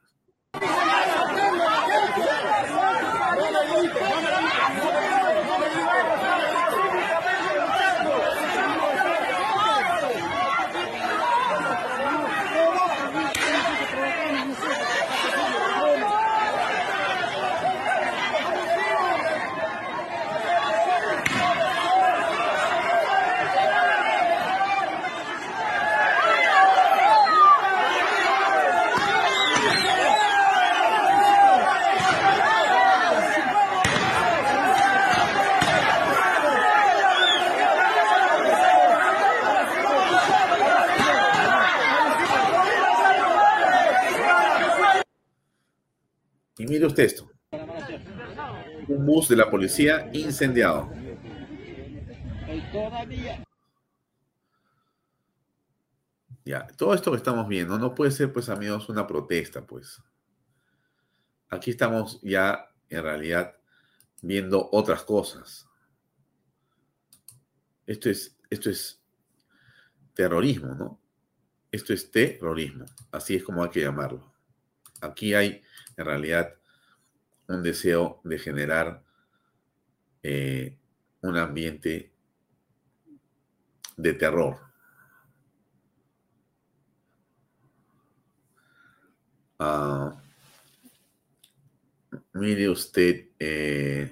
S2: mire esto. Un bus de la policía incendiado. Ya, todo esto que estamos viendo no puede ser, pues, amigos, una protesta, pues. Aquí estamos ya, en realidad, viendo otras cosas. Esto es, esto es terrorismo, ¿no? Esto es terrorismo, así es como hay que llamarlo. Aquí hay, en realidad, un deseo de generar eh, un ambiente de terror. Ah, mire usted, eh,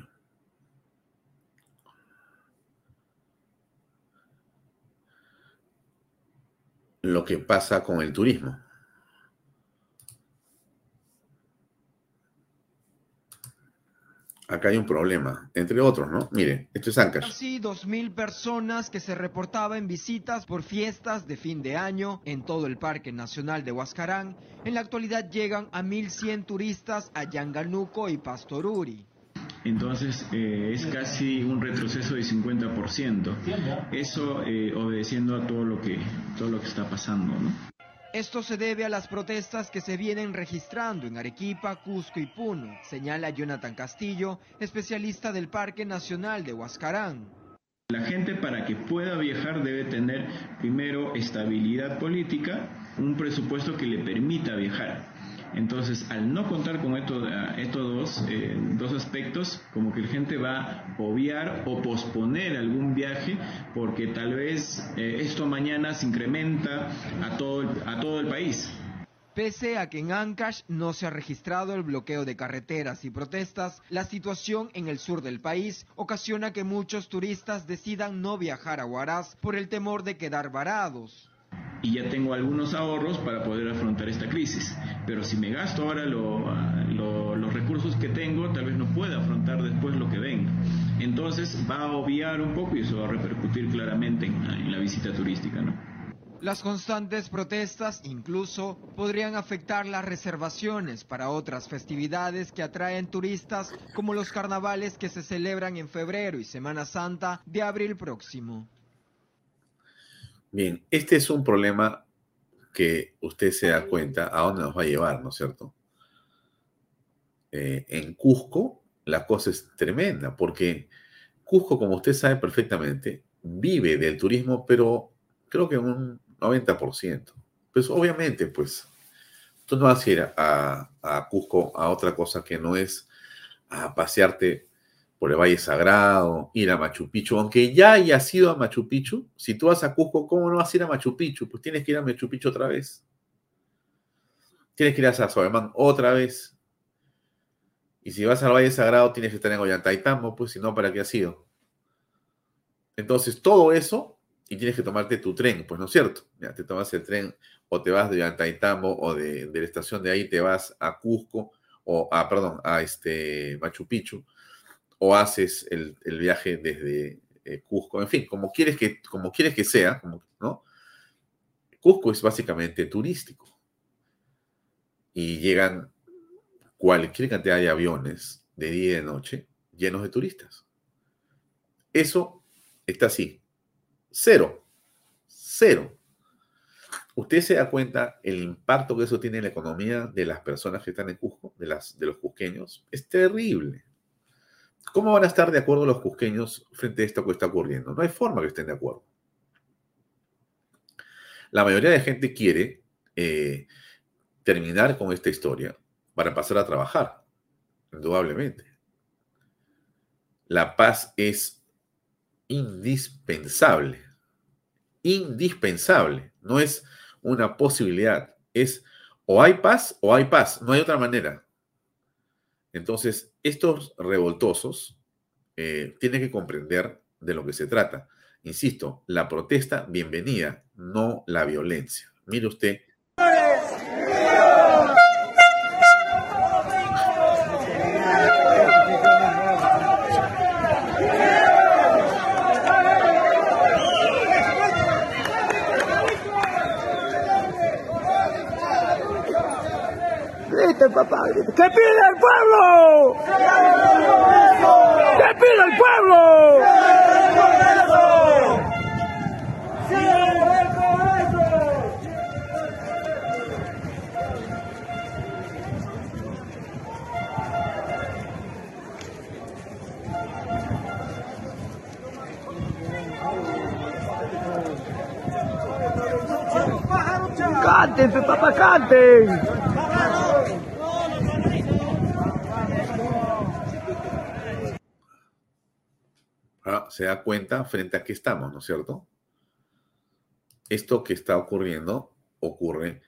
S2: lo que pasa con el turismo. Acá hay un problema, entre otros, ¿no? Mire, esto es Ancash.
S7: Casi 2.000 personas que se reportaban visitas por fiestas de fin de año en todo el Parque Nacional de Huascarán. En la actualidad llegan a 1.100 turistas a Yanganuco y Pastoruri.
S8: Entonces eh, es casi un retroceso de 50%. Eso eh, obedeciendo a todo lo que todo lo que está pasando, ¿no?
S7: Esto se debe a las protestas que se vienen registrando en Arequipa, Cusco y Puno, señala Jonathan Castillo, especialista del Parque Nacional de Huascarán.
S8: La gente para que pueda viajar debe tener primero estabilidad política, un presupuesto que le permita viajar. Entonces, al no contar con estos, estos eh, dos, aspectos, como que la gente va a obviar o posponer algún viaje porque tal vez eh, esto mañana se incrementa a todo, a todo el país.
S7: Pese a que en Ancash no se ha registrado el bloqueo de carreteras y protestas, la situación en el sur del país ocasiona que muchos turistas decidan no viajar a Huaraz por el temor de quedar varados
S8: y ya tengo algunos ahorros para poder afrontar esta crisis. Pero si me gasto ahora los recursos que tengo, tal vez no pueda afrontar después lo que venga. Entonces va a obviar un poco y eso va a repercutir claramente en, la visita turística. ¿no?
S7: Las constantes protestas incluso podrían afectar las reservaciones para otras festividades que atraen turistas como los carnavales que se celebran en febrero y Semana Santa de abril próximo.
S2: Bien, este es un problema que usted se da cuenta a dónde nos va a llevar, ¿no es cierto? Eh, en Cusco la cosa es tremenda, porque Cusco, como usted sabe perfectamente, vive del turismo, pero creo que un 90%. Pues obviamente, pues, tú no vas a ir a, a Cusco a otra cosa que no es a pasearte por el Valle Sagrado, ir a Machu Picchu, aunque ya hayas ido a Machu Picchu, si tú vas a Cusco, ¿cómo no vas a ir a Machu Picchu? Pues tienes que ir a Machu Picchu otra vez. Tienes que ir a Sacsayhuamán otra vez. Y si vas al Valle Sagrado, tienes que estar en Ollantaytambo, pues si no, ¿para qué has ido? Entonces, todo eso, y tienes que tomarte tu tren, pues no es cierto. Ya te tomas el tren, o te vas de Ollantaytambo, o de, de la estación de ahí te vas a Cusco, o a, perdón, a este Machu Picchu o haces el, viaje desde eh, Cusco, en fin, como quieres que, como quieres que sea, ¿no? Cusco es básicamente turístico. Y llegan cualquier cantidad de aviones de día y de noche llenos de turistas. Eso está así. Cero. Cero. Usted se da cuenta el impacto que eso tiene en la economía de las personas que están en Cusco, de, las, de los cusqueños. Es terrible. ¿Cómo van a estar de acuerdo los cusqueños frente a esto que está ocurriendo? No hay forma que estén de acuerdo. La mayoría de gente quiere eh, terminar con esta historia para pasar a trabajar, indudablemente. La paz es indispensable, indispensable, no es una posibilidad, es o hay paz o hay paz, no hay otra manera. Entonces, estos revoltosos eh, tienen que comprender de lo que se trata. Insisto, la protesta, bienvenida, no la violencia. Mire usted.
S9: papá. ¡Que pida el pueblo! ¡Que pida el pueblo! Canten, papá,
S2: canten. Se da cuenta frente a qué estamos, ¿no es cierto? Esto que está ocurriendo ocurre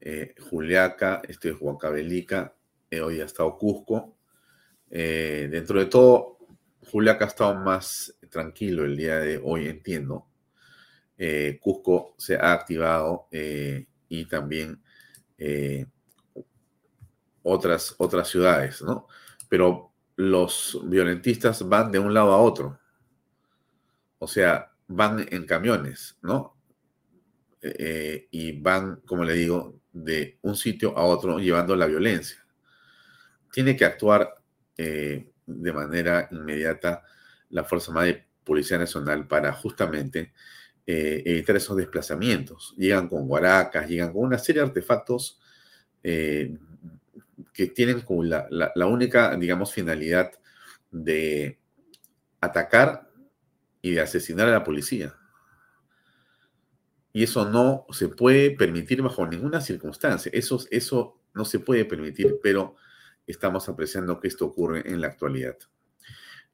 S2: eh, Juliaca, este es Huancavelica, eh, hoy ha estado Cusco. Eh, dentro de todo, Juliaca ha estado más tranquilo el día de hoy, entiendo. Eh, Cusco se ha activado eh, y también otras, otras ciudades, ¿no? Pero los violentistas van de un lado a otro. O sea, van en camiones, ¿no? Eh, y van, como le digo, de un sitio a otro llevando la violencia. Tiene que actuar eh, de manera inmediata la Fuerza Armada y Policía Nacional para justamente eh, evitar esos desplazamientos. Llegan con guaracas, llegan con una serie de artefactos eh, que tienen como la única, digamos, finalidad de atacar y de asesinar a la policía. Y eso no se puede permitir bajo ninguna circunstancia. Eso, eso no se puede permitir, pero estamos apreciando que esto ocurre en la actualidad.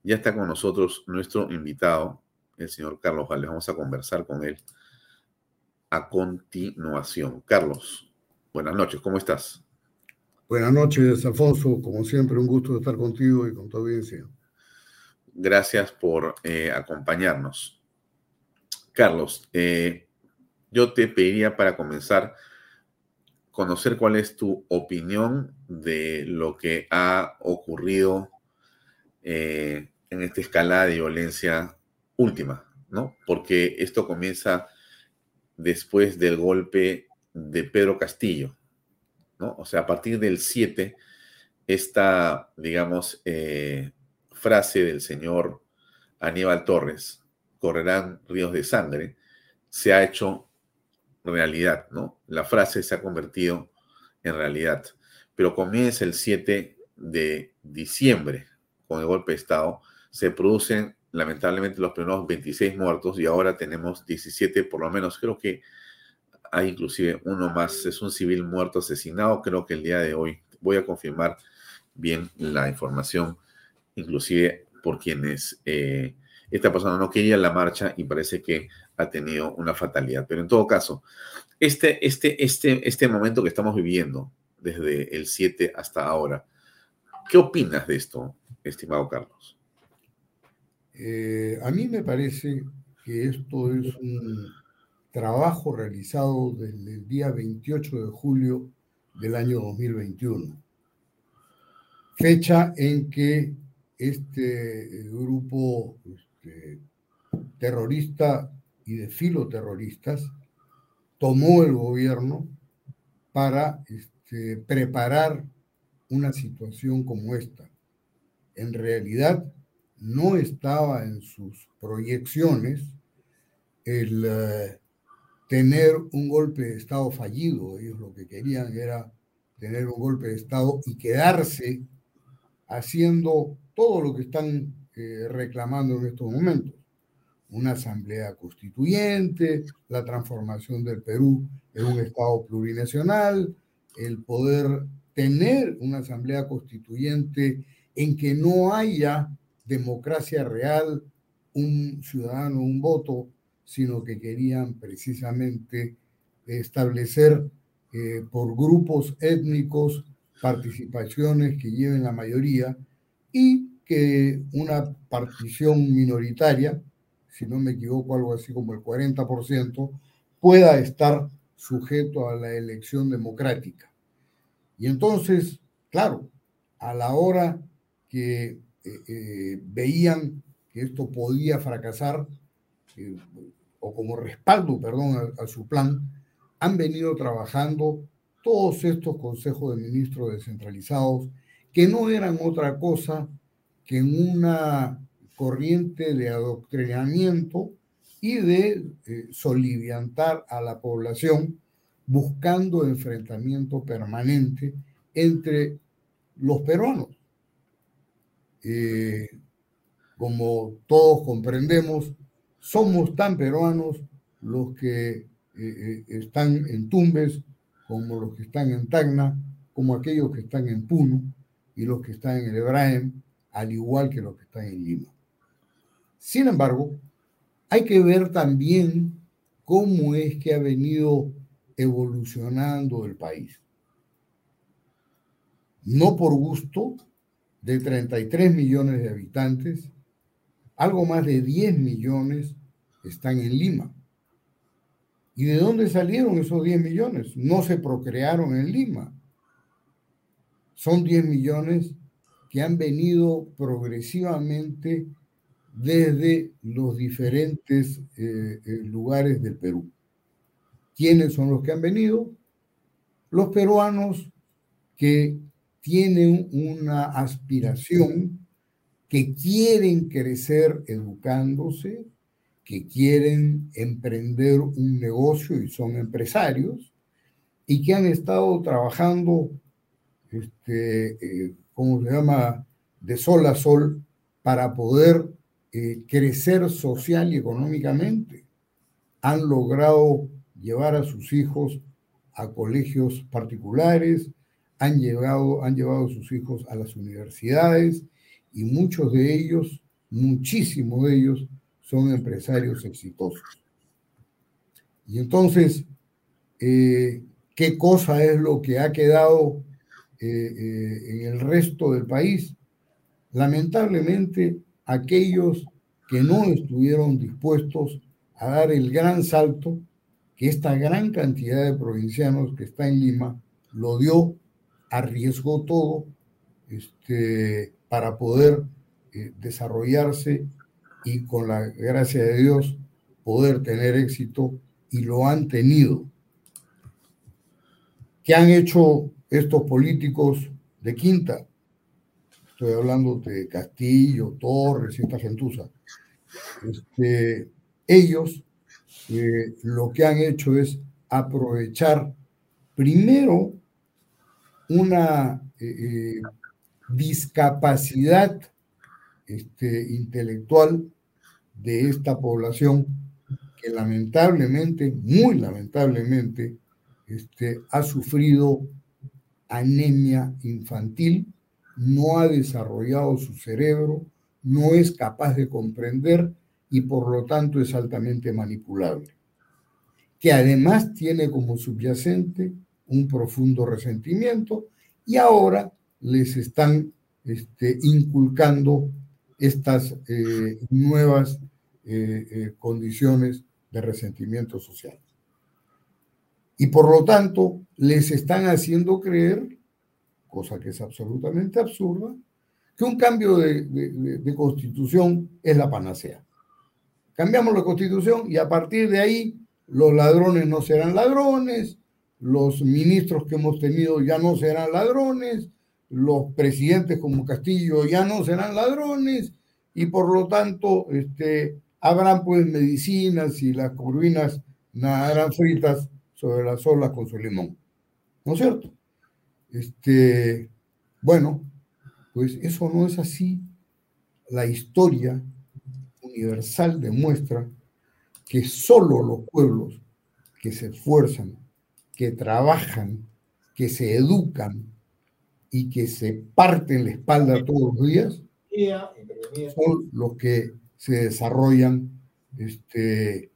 S2: Ya está con nosotros nuestro invitado, el señor Carlos Valdés. Vamos a conversar con él a continuación. Carlos, buenas noches, ¿cómo estás?
S10: Buenas noches, Alfonso. Como siempre, un gusto estar contigo y con tu audiencia.
S2: Gracias por eh, acompañarnos. Carlos, eh, yo te pediría para comenzar conocer cuál es tu opinión de lo que ha ocurrido eh, en esta escalada de violencia última, ¿no? Porque esto comienza después del golpe de Pedro Castillo, ¿no? O sea, a partir del 7, esta, digamos, frase del señor Aníbal Torres, correrán ríos de sangre, se ha hecho realidad, ¿no? La frase se ha convertido en realidad. Pero comienza el 7 de diciembre con el golpe de Estado. Se producen lamentablemente los primeros 26 muertos y ahora tenemos 17 por lo menos. Creo que hay inclusive uno más, es un civil muerto asesinado. Creo que el día de hoy voy a confirmar bien la información, inclusive por quienes eh, esta persona no quería la marcha y parece que ha tenido una fatalidad. Pero en todo caso, este, este, este, este momento que estamos viviendo desde el 7 hasta ahora, ¿qué opinas de esto, estimado Carlos?
S10: Eh, a mí me parece que esto es un trabajo realizado desde el día 28 de julio del año 2021, fecha en que este grupo este, terrorista y de filoterroristas tomó el gobierno para este, preparar una situación como esta. En realidad, no estaba en sus proyecciones el uh, tener un golpe de Estado fallido. Ellos lo que querían era tener un golpe de Estado y quedarse haciendo todo lo que están eh, reclamando en estos momentos. Una asamblea constituyente, la transformación del Perú en un Estado plurinacional, el poder tener una asamblea constituyente en que no haya democracia real, un ciudadano, un voto, sino que querían precisamente establecer eh, por grupos étnicos participaciones que lleven la mayoría y que una partición minoritaria, si no me equivoco, algo así como el 40%, pueda estar sujeto a la elección democrática. Y entonces, claro, a la hora que eh, eh, veían que esto podía fracasar, eh, o como respaldo, perdón, a, a, su plan, han venido trabajando todos estos consejos de ministros descentralizados, que no eran otra cosa que una corriente de adoctrinamiento y de eh, soliviantar a la población, buscando enfrentamiento permanente entre los peruanos. Eh, como todos comprendemos, somos tan peruanos los que eh, están en Tumbes, como los que están en Tacna, como aquellos que están en Puno y los que están en el Ebrahim, al igual que los que están en Lima. Sin embargo, hay que ver también cómo es que ha venido evolucionando el país. No por gusto, de 33 millones de habitantes, algo más de 10 millones están en Lima. ¿Y de dónde salieron esos 10 millones? No se procrearon en Lima. Son 10 millones que han venido progresivamente desde los diferentes eh, eh, lugares del Perú. ¿Quiénes son los que han venido? Los peruanos que tienen una aspiración, que quieren crecer educándose, que quieren emprender un negocio y son empresarios, y que han estado trabajando, este, eh, ¿cómo se llama?, de sol a sol para poder eh, crecer social y económicamente. Han logrado llevar a sus hijos a colegios particulares, han, llevado, han llevado a sus hijos a las universidades y muchos de ellos, muchísimos de ellos, son empresarios exitosos. Y entonces, eh, ¿qué cosa es lo que ha quedado en el resto del país? Lamentablemente, aquellos que no estuvieron dispuestos a dar el gran salto que esta gran cantidad de provincianos que está en Lima lo dio, arriesgó todo este, para poder eh, desarrollarse y con la gracia de Dios poder tener éxito y lo han tenido. ¿Qué han hecho estos políticos de Quinta? Estoy hablando de Castillo, Torres y esta gentuza. Este, ellos eh, lo que han hecho es aprovechar primero una eh, eh, discapacidad este, intelectual de esta población que lamentablemente, muy lamentablemente, este, ha sufrido anemia infantil no ha desarrollado su cerebro, no es capaz de comprender y por lo tanto es altamente manipulable. Que además tiene como subyacente un profundo resentimiento y ahora les están este, inculcando estas eh, nuevas eh, eh, condiciones de resentimiento social. Y por lo tanto les están haciendo creer cosa que es absolutamente absurda, que un cambio de, constitución es la panacea. Cambiamos la constitución y a partir de ahí los ladrones no serán ladrones, los ministros que hemos tenido ya no serán ladrones, los presidentes como Castillo ya no serán ladrones y por lo tanto este, habrán pues medicinas y las curvinas nadarán fritas sobre las olas con su limón. ¿No es cierto? Este, bueno, pues eso no es así. La historia universal demuestra que solo los pueblos que se esfuerzan, que trabajan, que se educan y que se parten la espalda todos los días, son los que se desarrollan, este,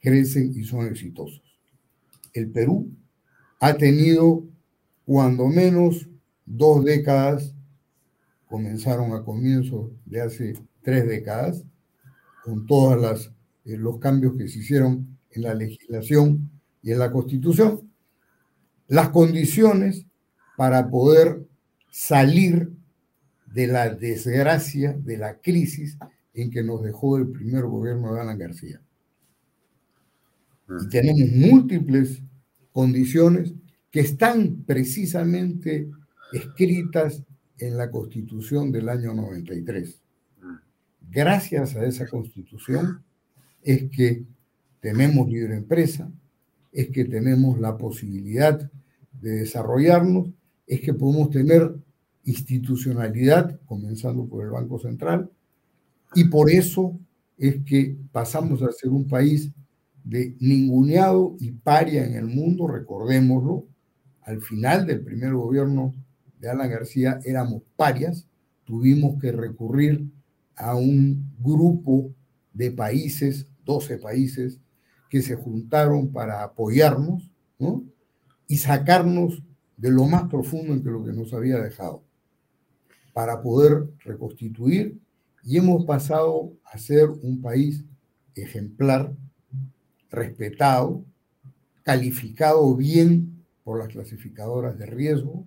S10: crecen y son exitosos. El Perú ha tenido cuando menos dos décadas, comenzaron a comienzos de hace tres décadas, con todos eh, los cambios que se hicieron en la legislación y en la constitución, las condiciones para poder salir de la desgracia, de la crisis en que nos dejó el primer gobierno de Alan García. Y tenemos múltiples condiciones que están precisamente escritas en la Constitución del año 93. Gracias a esa Constitución es que tenemos libre empresa, es que tenemos la posibilidad de desarrollarnos, es que podemos tener institucionalidad, comenzando por el Banco Central, y por eso es que pasamos a ser un país de ninguneado y paria en el mundo, recordémoslo, al final del primer gobierno de Alan García éramos parias, tuvimos que recurrir a un grupo de países, 12 países, que se juntaron para apoyarnos ¿no? y sacarnos de lo más profundo en que lo que nos había dejado, para poder reconstituir y hemos pasado a ser un país ejemplar, respetado, calificado bien por las clasificadoras de riesgo,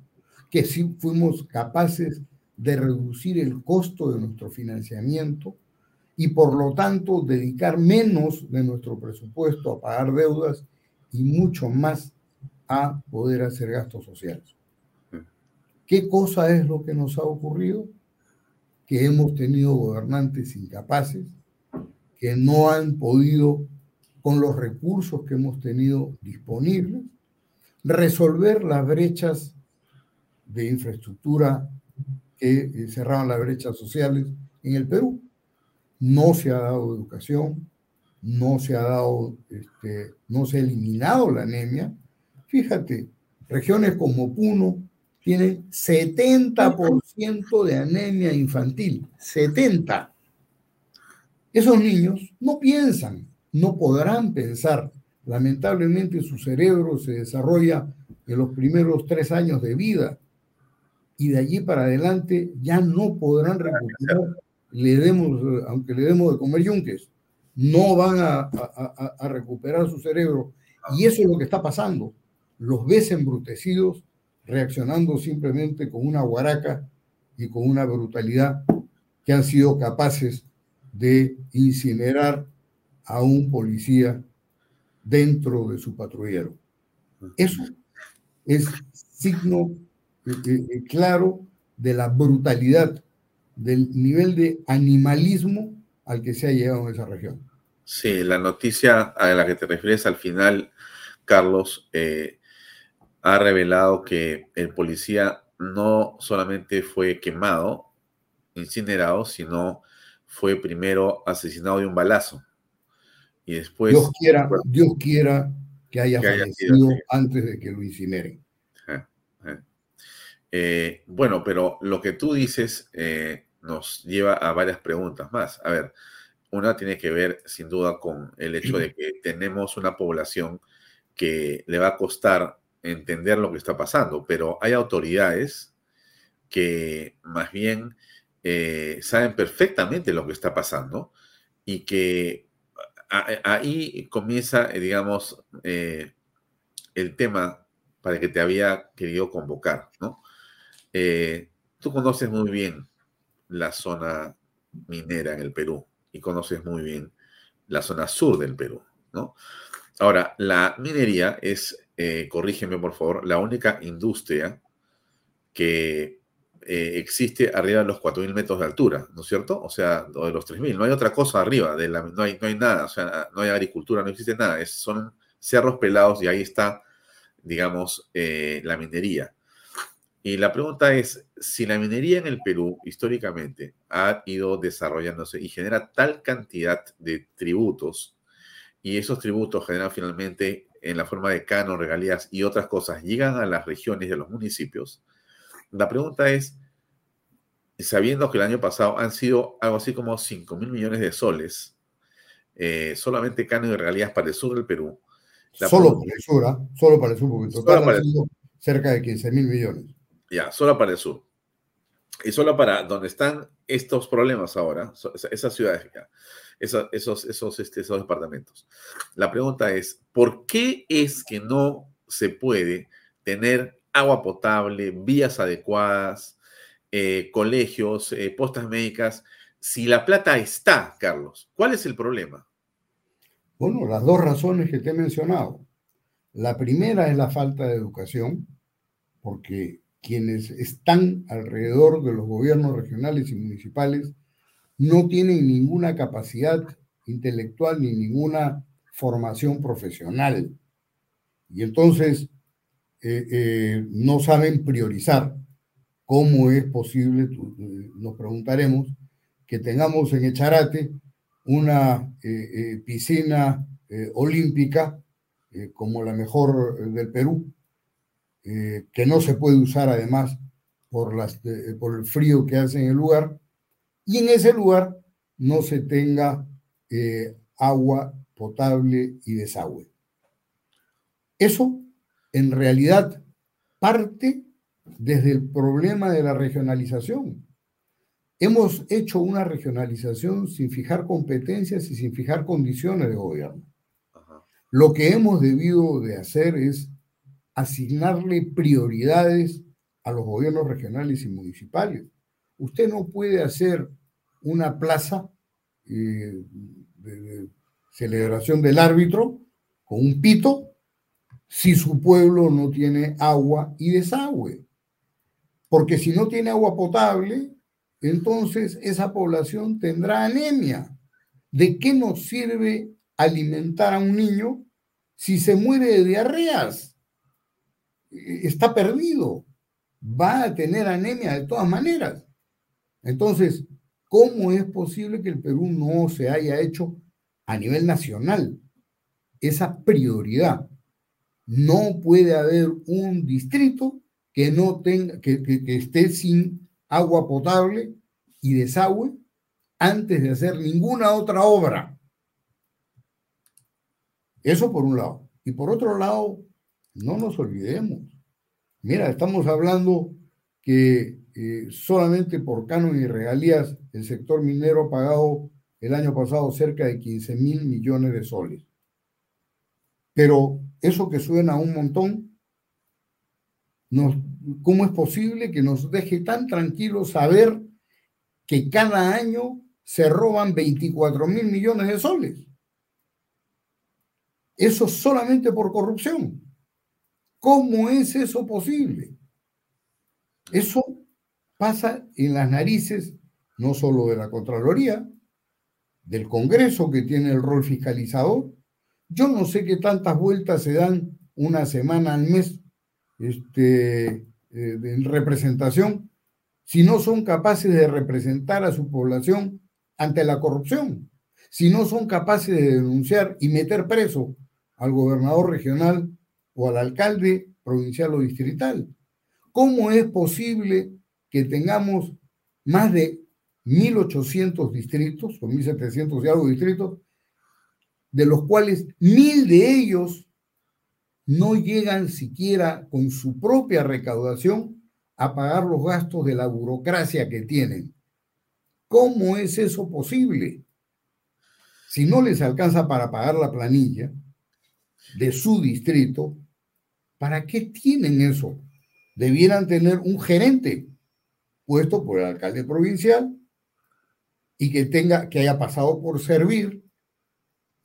S10: que sí fuimos capaces de reducir el costo de nuestro financiamiento y por lo tanto dedicar menos de nuestro presupuesto a pagar deudas y mucho más a poder hacer gastos sociales. ¿Qué cosa es lo que nos ha ocurrido? Que hemos tenido gobernantes incapaces, que no han podido, con los recursos que hemos tenido disponibles, resolver las brechas de infraestructura que eh, cerraban las brechas sociales en el Perú. No se ha dado educación, no se ha dado, este, no se ha eliminado la anemia. Fíjate, regiones como Puno tienen 70% de anemia infantil, 70. Esos niños no piensan, no podrán pensar. Lamentablemente su cerebro se desarrolla en los primeros tres años de vida y de allí para adelante ya no podrán recuperar, le demos, aunque le demos de comer yunques, no van a, a, recuperar su cerebro. Y eso es lo que está pasando. Los ves embrutecidos, reaccionando simplemente con una guaraca y con una brutalidad que han sido capaces de incinerar a un policía dentro de su patrullero. Eso es signo eh, eh, claro de la brutalidad, del nivel de animalismo al que se ha llegado en esa región.
S2: Sí, la noticia a la que te refieres al final, Carlos, eh, ha revelado que el policía no solamente fue quemado, incinerado, sino fue primero asesinado de un balazo. Y después...
S10: Dios quiera, Dios quiera que haya fallecido antes de que lo incineren.
S2: Eh, bueno, pero lo que tú dices eh, nos lleva a varias preguntas más. A ver, una tiene que ver sin duda con el hecho de que tenemos una población que le va a costar entender lo que está pasando, pero hay autoridades que más bien eh, saben perfectamente lo que está pasando y que ahí comienza, digamos, el tema para el que te había querido convocar, ¿no? Eh, tú conoces muy bien la zona minera en el Perú y conoces muy bien la zona sur del Perú, ¿no? Ahora, la minería es, eh, corrígeme por favor, la única industria que eh, existe arriba de los 4.000 metros de altura, ¿no es cierto? O sea, o de los 3.000. No hay otra cosa arriba, de la, no, hay, no hay nada, o sea, no hay agricultura, no existe nada. Es, son cerros pelados y ahí está, digamos, la minería. Y la pregunta es, si la minería en el Perú históricamente ha ido desarrollándose y genera tal cantidad de tributos, y esos tributos generan finalmente en la forma de canon, regalías y otras cosas, llegan a las regiones de los municipios, la pregunta es, sabiendo que el año pasado han sido algo así como 5 mil millones de soles, eh, solamente canon y regalías para el sur del Perú.
S10: Solo para el sur, ¿ah? solo para el sur, porque total cerca de 15 mil millones.
S2: Ya, solo para el sur. Y solo para donde están estos problemas ahora, esas ciudades, esos, esos, esos, este, esos departamentos. La pregunta es, ¿por qué es que no se puede tener agua potable, vías adecuadas, eh, colegios, eh, postas médicas, si la plata está, Carlos? ¿Cuál es el problema?
S10: Bueno, las dos razones que te he mencionado. La primera es la falta de educación, porque quienes están alrededor de los gobiernos regionales y municipales no tienen ninguna capacidad intelectual ni ninguna formación profesional. Y entonces eh, eh, no saben priorizar cómo es posible, eh, nos preguntaremos, que tengamos en Echarate una piscina olímpica como la mejor del Perú, que no se puede usar además por, las, por el frío que hace en el lugar, y en ese lugar no se tenga agua potable y desagüe. Eso en realidad parte desde el problema de la regionalización. Hemos hecho una regionalización sin fijar competencias y sin fijar condiciones de gobierno. Lo que hemos debido de hacer es asignarle prioridades a los gobiernos regionales y municipales. Usted no puede hacer una plaza eh, de celebración del árbitro con un pito si su pueblo no tiene agua y desagüe. Porque si no tiene agua potable, entonces esa población tendrá anemia. ¿De qué nos sirve alimentar a un niño si se muere de diarreas? Está perdido. Va a tener anemia de todas maneras. Entonces, ¿cómo es posible que el Perú no se haya hecho a nivel nacional esa prioridad? No puede haber un distrito que no tenga, que, esté sin agua potable y desagüe antes de hacer ninguna otra obra. Eso por un lado. Y por otro lado, no nos olvidemos. Mira, estamos hablando que eh, solamente por canon y regalías el sector minero ha pagado el año pasado cerca de 15 mil millones de soles. Pero eso que suena un montón, ¿cómo es posible que nos deje tan tranquilos saber que cada año se roban 24 mil millones de soles? Eso solamente por corrupción. ¿Cómo es eso posible? Eso pasa en las narices no solo de la Contraloría, del Congreso que tiene el rol fiscalizador, yo no sé qué tantas vueltas se dan una semana al mes este, eh, en representación si no son capaces de representar a su población ante la corrupción, si no son capaces de denunciar y meter preso al gobernador regional o al alcalde provincial o distrital. ¿Cómo es posible que tengamos más de 1.800 distritos, o 1.700 y algo distritos, de los cuales mil de ellos no llegan siquiera con su propia recaudación a pagar los gastos de la burocracia que tienen. ¿Cómo es eso posible? Si no les alcanza para pagar la planilla de su distrito, ¿para qué tienen eso? Debieran tener un gerente puesto por el alcalde provincial y que tenga que haya pasado por servir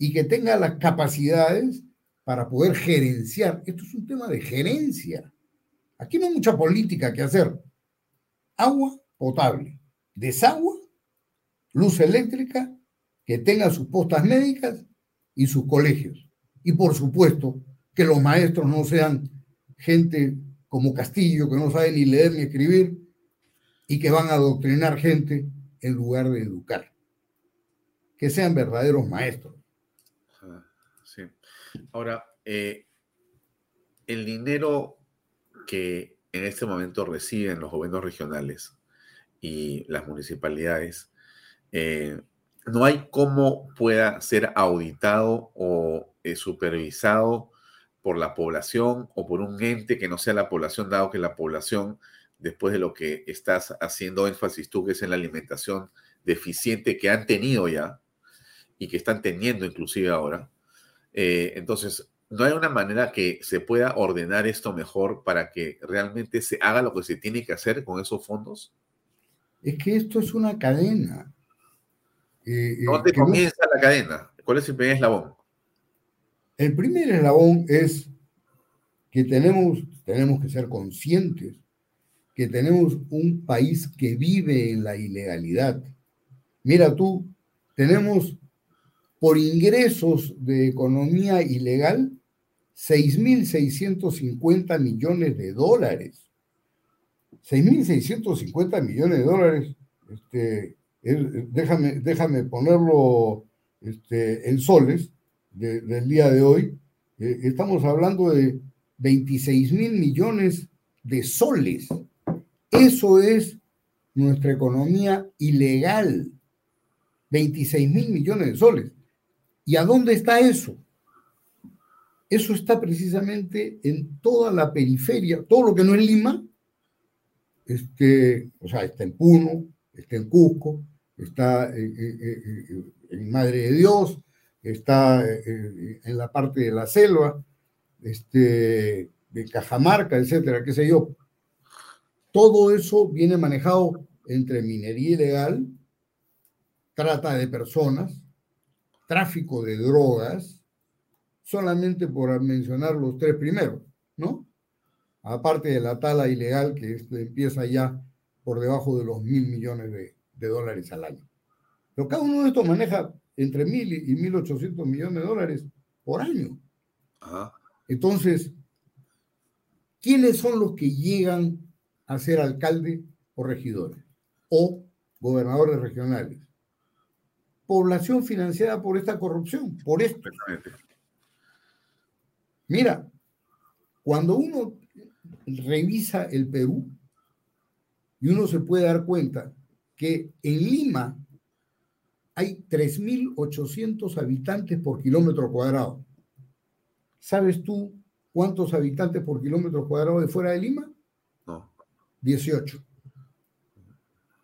S10: y que tenga las capacidades para poder gerenciar. Esto es un tema de gerencia. Aquí no hay mucha política que hacer. Agua potable, desagua, luz eléctrica, que tenga sus postas médicas y sus colegios. Y por supuesto, que los maestros no sean gente como Castillo, que no sabe ni leer ni escribir, y que van a adoctrinar gente en lugar de educar. Que sean verdaderos maestros.
S2: Ahora, eh, el dinero que en este momento reciben los gobiernos regionales y las municipalidades, eh, no hay cómo pueda ser auditado o eh, supervisado por la población o por un ente que no sea la población, dado que la población, después de lo que estás haciendo énfasis tú, que es en la alimentación deficiente que han tenido ya y que están teniendo inclusive ahora, eh, entonces, ¿no hay una manera que se pueda ordenar esto mejor para que realmente se haga lo que se tiene que hacer con esos fondos?
S10: Es que esto es una cadena.
S2: Eh, eh, ¿Dónde comienza la cadena? ¿Cuál es el primer eslabón?
S10: El primer eslabón es que tenemos, tenemos que ser conscientes que tenemos un país que vive en la ilegalidad. Mira tú, tenemos por ingresos de economía ilegal 6.650 millones de dólares. 6.650 millones de dólares, este, déjame, déjame ponerlo este, en soles, del día de hoy, eh, estamos hablando de 26 mil millones de soles. Eso es nuestra economía ilegal. 26 mil millones de soles. ¿Y a dónde está eso? Eso está precisamente en toda la periferia, todo lo que no es Lima, este, o sea, está en Puno, está en Cusco, está en, Madre de Dios, está en la parte de la selva, este, de Cajamarca, etcétera, qué sé yo. Todo eso viene manejado entre minería ilegal, trata de personas, tráfico de drogas, solamente por mencionar los tres primeros, ¿no? Aparte de la tala ilegal que empieza ya por debajo de los mil millones de, dólares al año. Pero cada uno de estos maneja entre mil y mil ochocientos millones de dólares por año. Entonces, ¿quiénes son los que llegan a ser alcalde o regidores o gobernadores regionales? Población financiada por esta corrupción, por esto. Mira, cuando uno revisa el Perú y uno se puede dar cuenta que en Lima hay 3.800 habitantes por kilómetro cuadrado. ¿Sabes tú cuántos habitantes por kilómetro cuadrado de fuera de Lima?
S2: No.
S10: 18.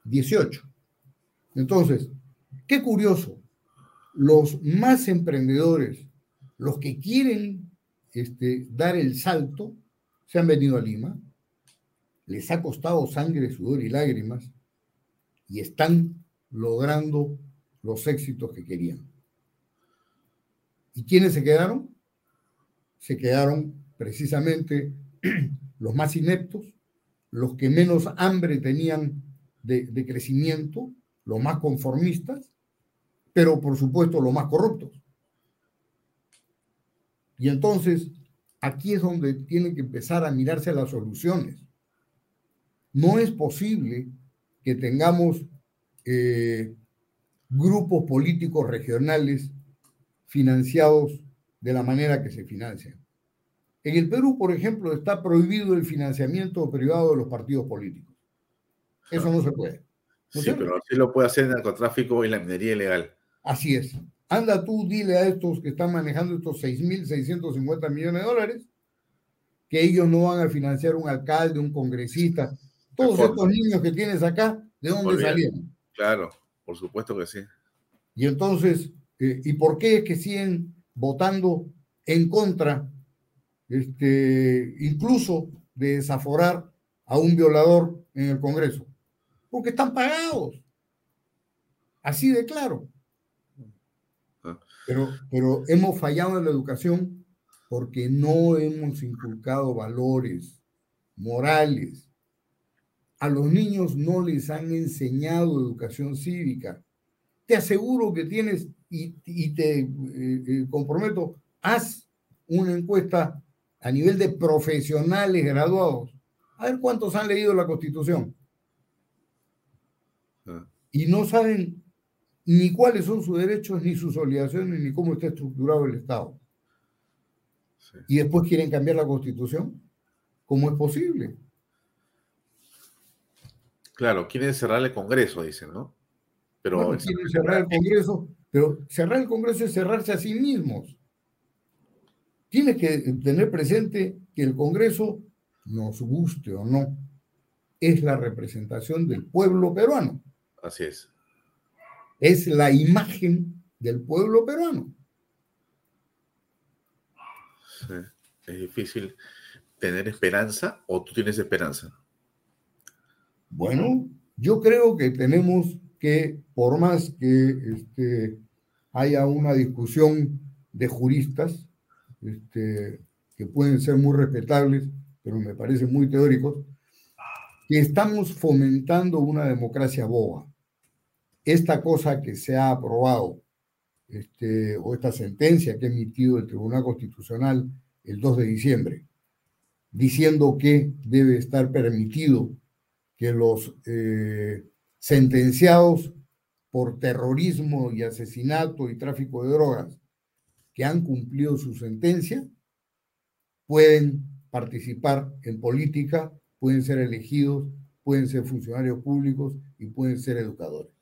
S10: 18. Entonces, qué curioso, los más emprendedores, los que quieren este, dar el salto, se han venido a Lima, les ha costado sangre, sudor y lágrimas, y están logrando los éxitos que querían. ¿Y quiénes se quedaron? Se quedaron precisamente los más ineptos, los que menos hambre tenían de, de crecimiento, los más conformistas, pero por supuesto los más corruptos. Y entonces, aquí es donde tienen que empezar a mirarse las soluciones. No es posible que tengamos eh, grupos políticos regionales financiados de la manera que se financian. En el Perú, por ejemplo, está prohibido el financiamiento privado de los partidos políticos. Eso no se puede.
S2: sí, pero sí lo puede hacer el narcotráfico y la minería ilegal.
S10: Así es. Anda tú, dile a estos que están manejando estos 6.650 millones de dólares que ellos no van a financiar un alcalde, un congresista. Todos estos niños que tienes acá, ¿de dónde salieron?
S2: Claro, por supuesto que sí.
S10: Y entonces, eh, ¿y por qué es que siguen votando en contra, este, incluso de desaforar a un violador en el Congreso? Porque están pagados. Así de claro. Pero, pero hemos fallado en la educación porque no hemos inculcado valores morales. A los niños no les han enseñado educación cívica. Te aseguro que tienes, y, te eh, eh, comprometo, haz una encuesta a nivel de profesionales graduados. A ver cuántos han leído la Constitución. Ah. Y no saben ni cuáles son sus derechos, ni sus obligaciones, ni cómo está estructurado el Estado. Y después quieren cambiar la constitución. ¿Cómo es posible?
S2: Claro, quieren cerrar el Congreso, dicen, ¿no? Pero
S10: quieren cerrar el Congreso, pero cerrar el Congreso es cerrarse a sí mismos. Tienes que tener presente que el Congreso, nos guste o no, es la representación del pueblo peruano.
S2: Así es
S10: es la imagen del pueblo peruano.
S2: Es difícil tener esperanza o tú tienes esperanza.
S10: Bueno, yo creo que tenemos que, por más que este, haya una discusión de juristas, este, que pueden ser muy respetables, pero me parecen muy teóricos, que estamos fomentando una democracia boba esta cosa que se ha aprobado, este, o esta sentencia que ha emitido el Tribunal Constitucional el 2 de diciembre, diciendo que debe estar permitido que los eh, sentenciados por terrorismo y asesinato y tráfico de drogas que han cumplido su sentencia pueden participar en política, pueden ser elegidos, pueden ser funcionarios públicos y pueden ser educadores.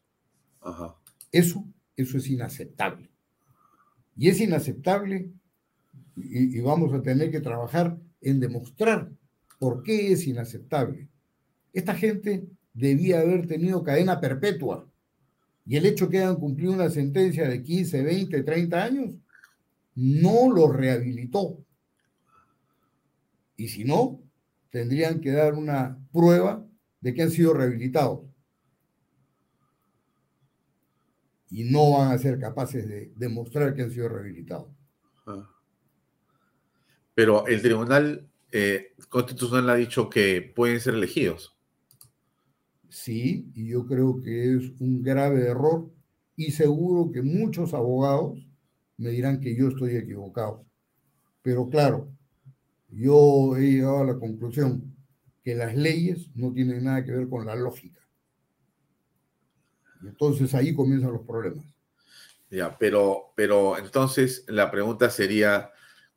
S10: Eso, eso es inaceptable. Y es inaceptable y, vamos a tener que trabajar en demostrar por qué es inaceptable. Esta gente debía haber tenido cadena perpetua y el hecho que hayan cumplido una sentencia de 15, 20, 30 años no lo rehabilitó. Y si no, tendrían que dar una prueba de que han sido rehabilitados. Y no van a ser capaces de demostrar que han sido rehabilitados. Ah.
S2: Pero el Tribunal eh, Constitucional ha dicho que pueden ser elegidos.
S10: Sí, y yo creo que es un grave error y seguro que muchos abogados me dirán que yo estoy equivocado. Pero claro, yo he llegado a la conclusión que las leyes no tienen nada que ver con la lógica. Entonces ahí comienzan los problemas.
S2: Ya, pero, pero entonces la pregunta sería,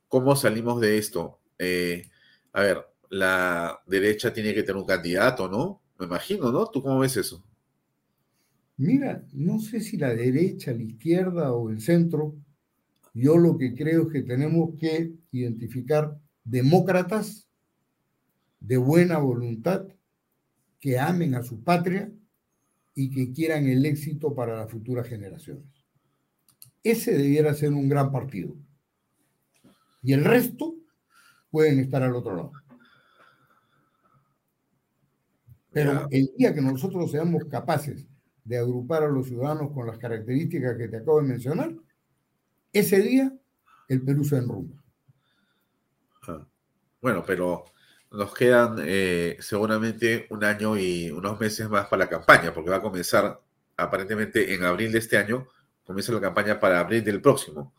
S2: ¿cómo salimos de esto? Eh, a ver, la derecha tiene que tener un candidato, ¿no? Me imagino, ¿no? ¿Tú cómo ves eso?
S10: Mira, no sé si la derecha, la izquierda o el centro, yo lo que creo es que tenemos que identificar demócratas de buena voluntad que amen a su patria y que quieran el éxito para las futuras generaciones. Ese debiera ser un gran partido. Y el resto pueden estar al otro lado. Pero el día que nosotros seamos capaces de agrupar a los ciudadanos con las características que te acabo de mencionar, ese día el Perú se enrumba.
S2: Ah, bueno, pero nos quedan eh, seguramente un año y unos meses más para la campaña, porque va a comenzar aparentemente en abril de este año, comienza la campaña para abril del próximo.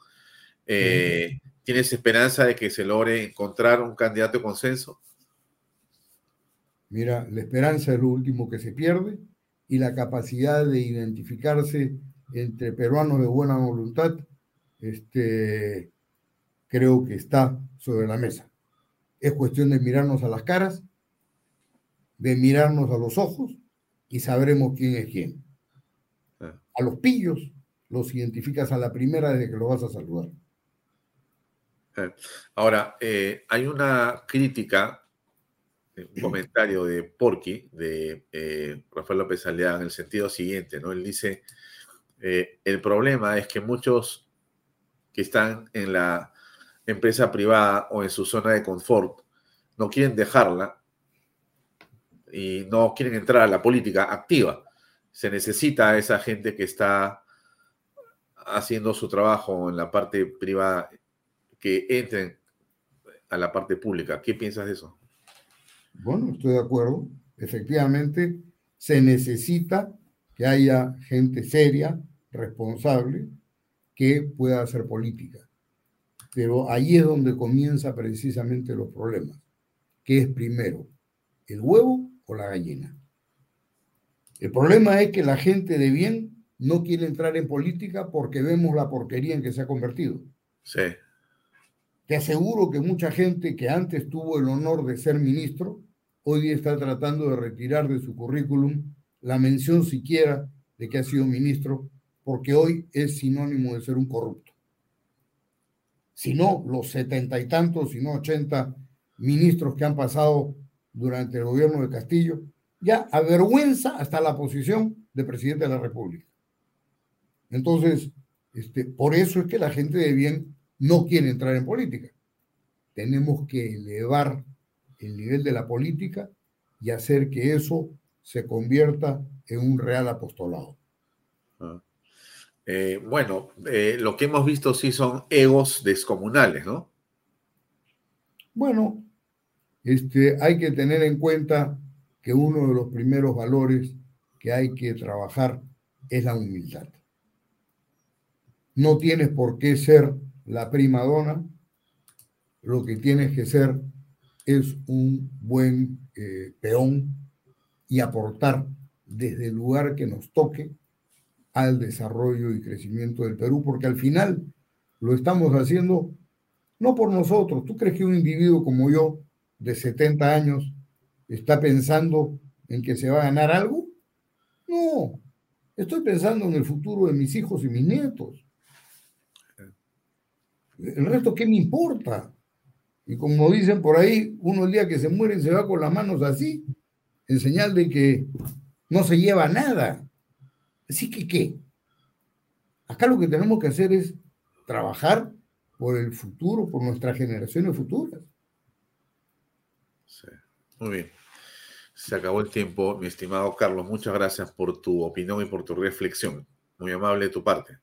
S2: Eh, ¿Tienes esperanza de que se logre encontrar un candidato de consenso?
S10: Mira, la esperanza es lo último que se pierde y la capacidad de identificarse entre peruanos de buena voluntad, este, creo que está sobre la mesa. Es cuestión de mirarnos a las caras, de mirarnos a los ojos y sabremos quién es quién. Ah. A los pillos los identificas a la primera desde que lo vas a saludar.
S2: Ah. Ahora, eh, hay una crítica un comentario de Porky, de eh, Rafael López Aldeán, en el sentido siguiente, ¿no? Él dice, eh, el problema es que muchos que están en la empresa privada o en su zona de confort no quieren dejarla y no quieren entrar a la política activa. Se necesita a esa gente que está haciendo su trabajo en la parte privada que entren a la parte pública. ¿Qué piensas de eso?
S10: Bueno, estoy de acuerdo. Efectivamente, se necesita que haya gente seria, responsable, que pueda hacer política. Pero ahí es donde comienza precisamente los problemas. ¿Qué es primero? ¿El huevo o la gallina? El problema es que la gente de bien no quiere entrar en política porque vemos la porquería en que se ha convertido.
S2: Sí.
S10: Te aseguro que mucha gente que antes tuvo el honor de ser ministro hoy está tratando de retirar de su currículum la mención siquiera de que ha sido ministro, porque hoy es sinónimo de ser un corrupto. Si no, los setenta y tantos, si no ochenta ministros que han pasado durante el gobierno de Castillo, ya avergüenza hasta la posición de presidente de la República. Entonces, este, por eso es que la gente de bien no quiere entrar en política. Tenemos que elevar el nivel de la política y hacer que eso se convierta en un real apostolado.
S2: Ah. Eh, bueno, eh, lo que hemos visto sí son egos descomunales, ¿no?
S10: Bueno, este, hay que tener en cuenta que uno de los primeros valores que hay que trabajar es la humildad. No tienes por qué ser la prima dona, lo que tienes que ser es un buen eh, peón y aportar desde el lugar que nos toque al desarrollo y crecimiento del Perú, porque al final lo estamos haciendo no por nosotros. ¿Tú crees que un individuo como yo, de 70 años, está pensando en que se va a ganar algo? No, estoy pensando en el futuro de mis hijos y mis nietos. El resto, ¿qué me importa? Y como dicen por ahí, uno el día que se muere se va con las manos así, en señal de que no se lleva nada. Así que, ¿qué? Acá lo que tenemos que hacer es trabajar por el futuro, por nuestras generaciones futuras.
S2: Sí. Muy bien. Se acabó el tiempo, mi estimado Carlos. Muchas gracias por tu opinión y por tu reflexión. Muy amable de tu parte.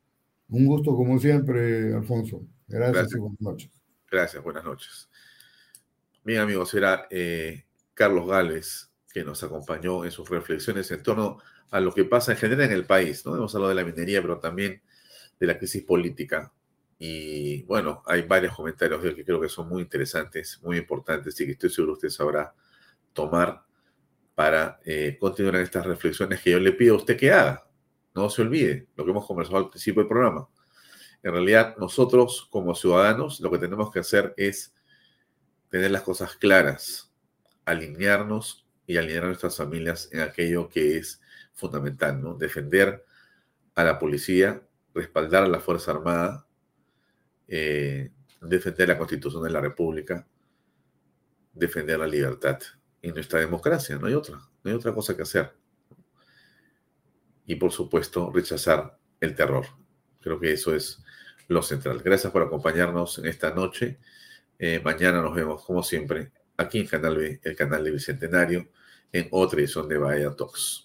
S10: Un gusto como siempre, Alfonso. Gracias, y buenas noches.
S2: Gracias, buenas noches. Bien, amigos, era eh, Carlos Gales que nos acompañó en sus reflexiones en torno a lo que pasa en general en el país. ¿no? Hemos hablado de la minería, pero también de la crisis política. Y bueno, hay varios comentarios que creo que son muy interesantes, muy importantes y que estoy seguro usted sabrá tomar para eh, continuar en estas reflexiones que yo le pido a usted que haga. No se olvide lo que hemos conversado al principio del programa. En realidad, nosotros como ciudadanos lo que tenemos que hacer es tener las cosas claras, alinearnos y alinear a nuestras familias en aquello que es fundamental, ¿no? Defender a la policía, respaldar a la Fuerza Armada, eh, defender la Constitución de la República, defender la libertad y nuestra democracia, no hay otra, no hay otra cosa que hacer. Y por supuesto, rechazar el terror. Creo que eso es lo central. Gracias por acompañarnos en esta noche. Eh, mañana nos vemos, como siempre, aquí en Canal B, el canal de Bicentenario, en otra edición de Bahía Talks.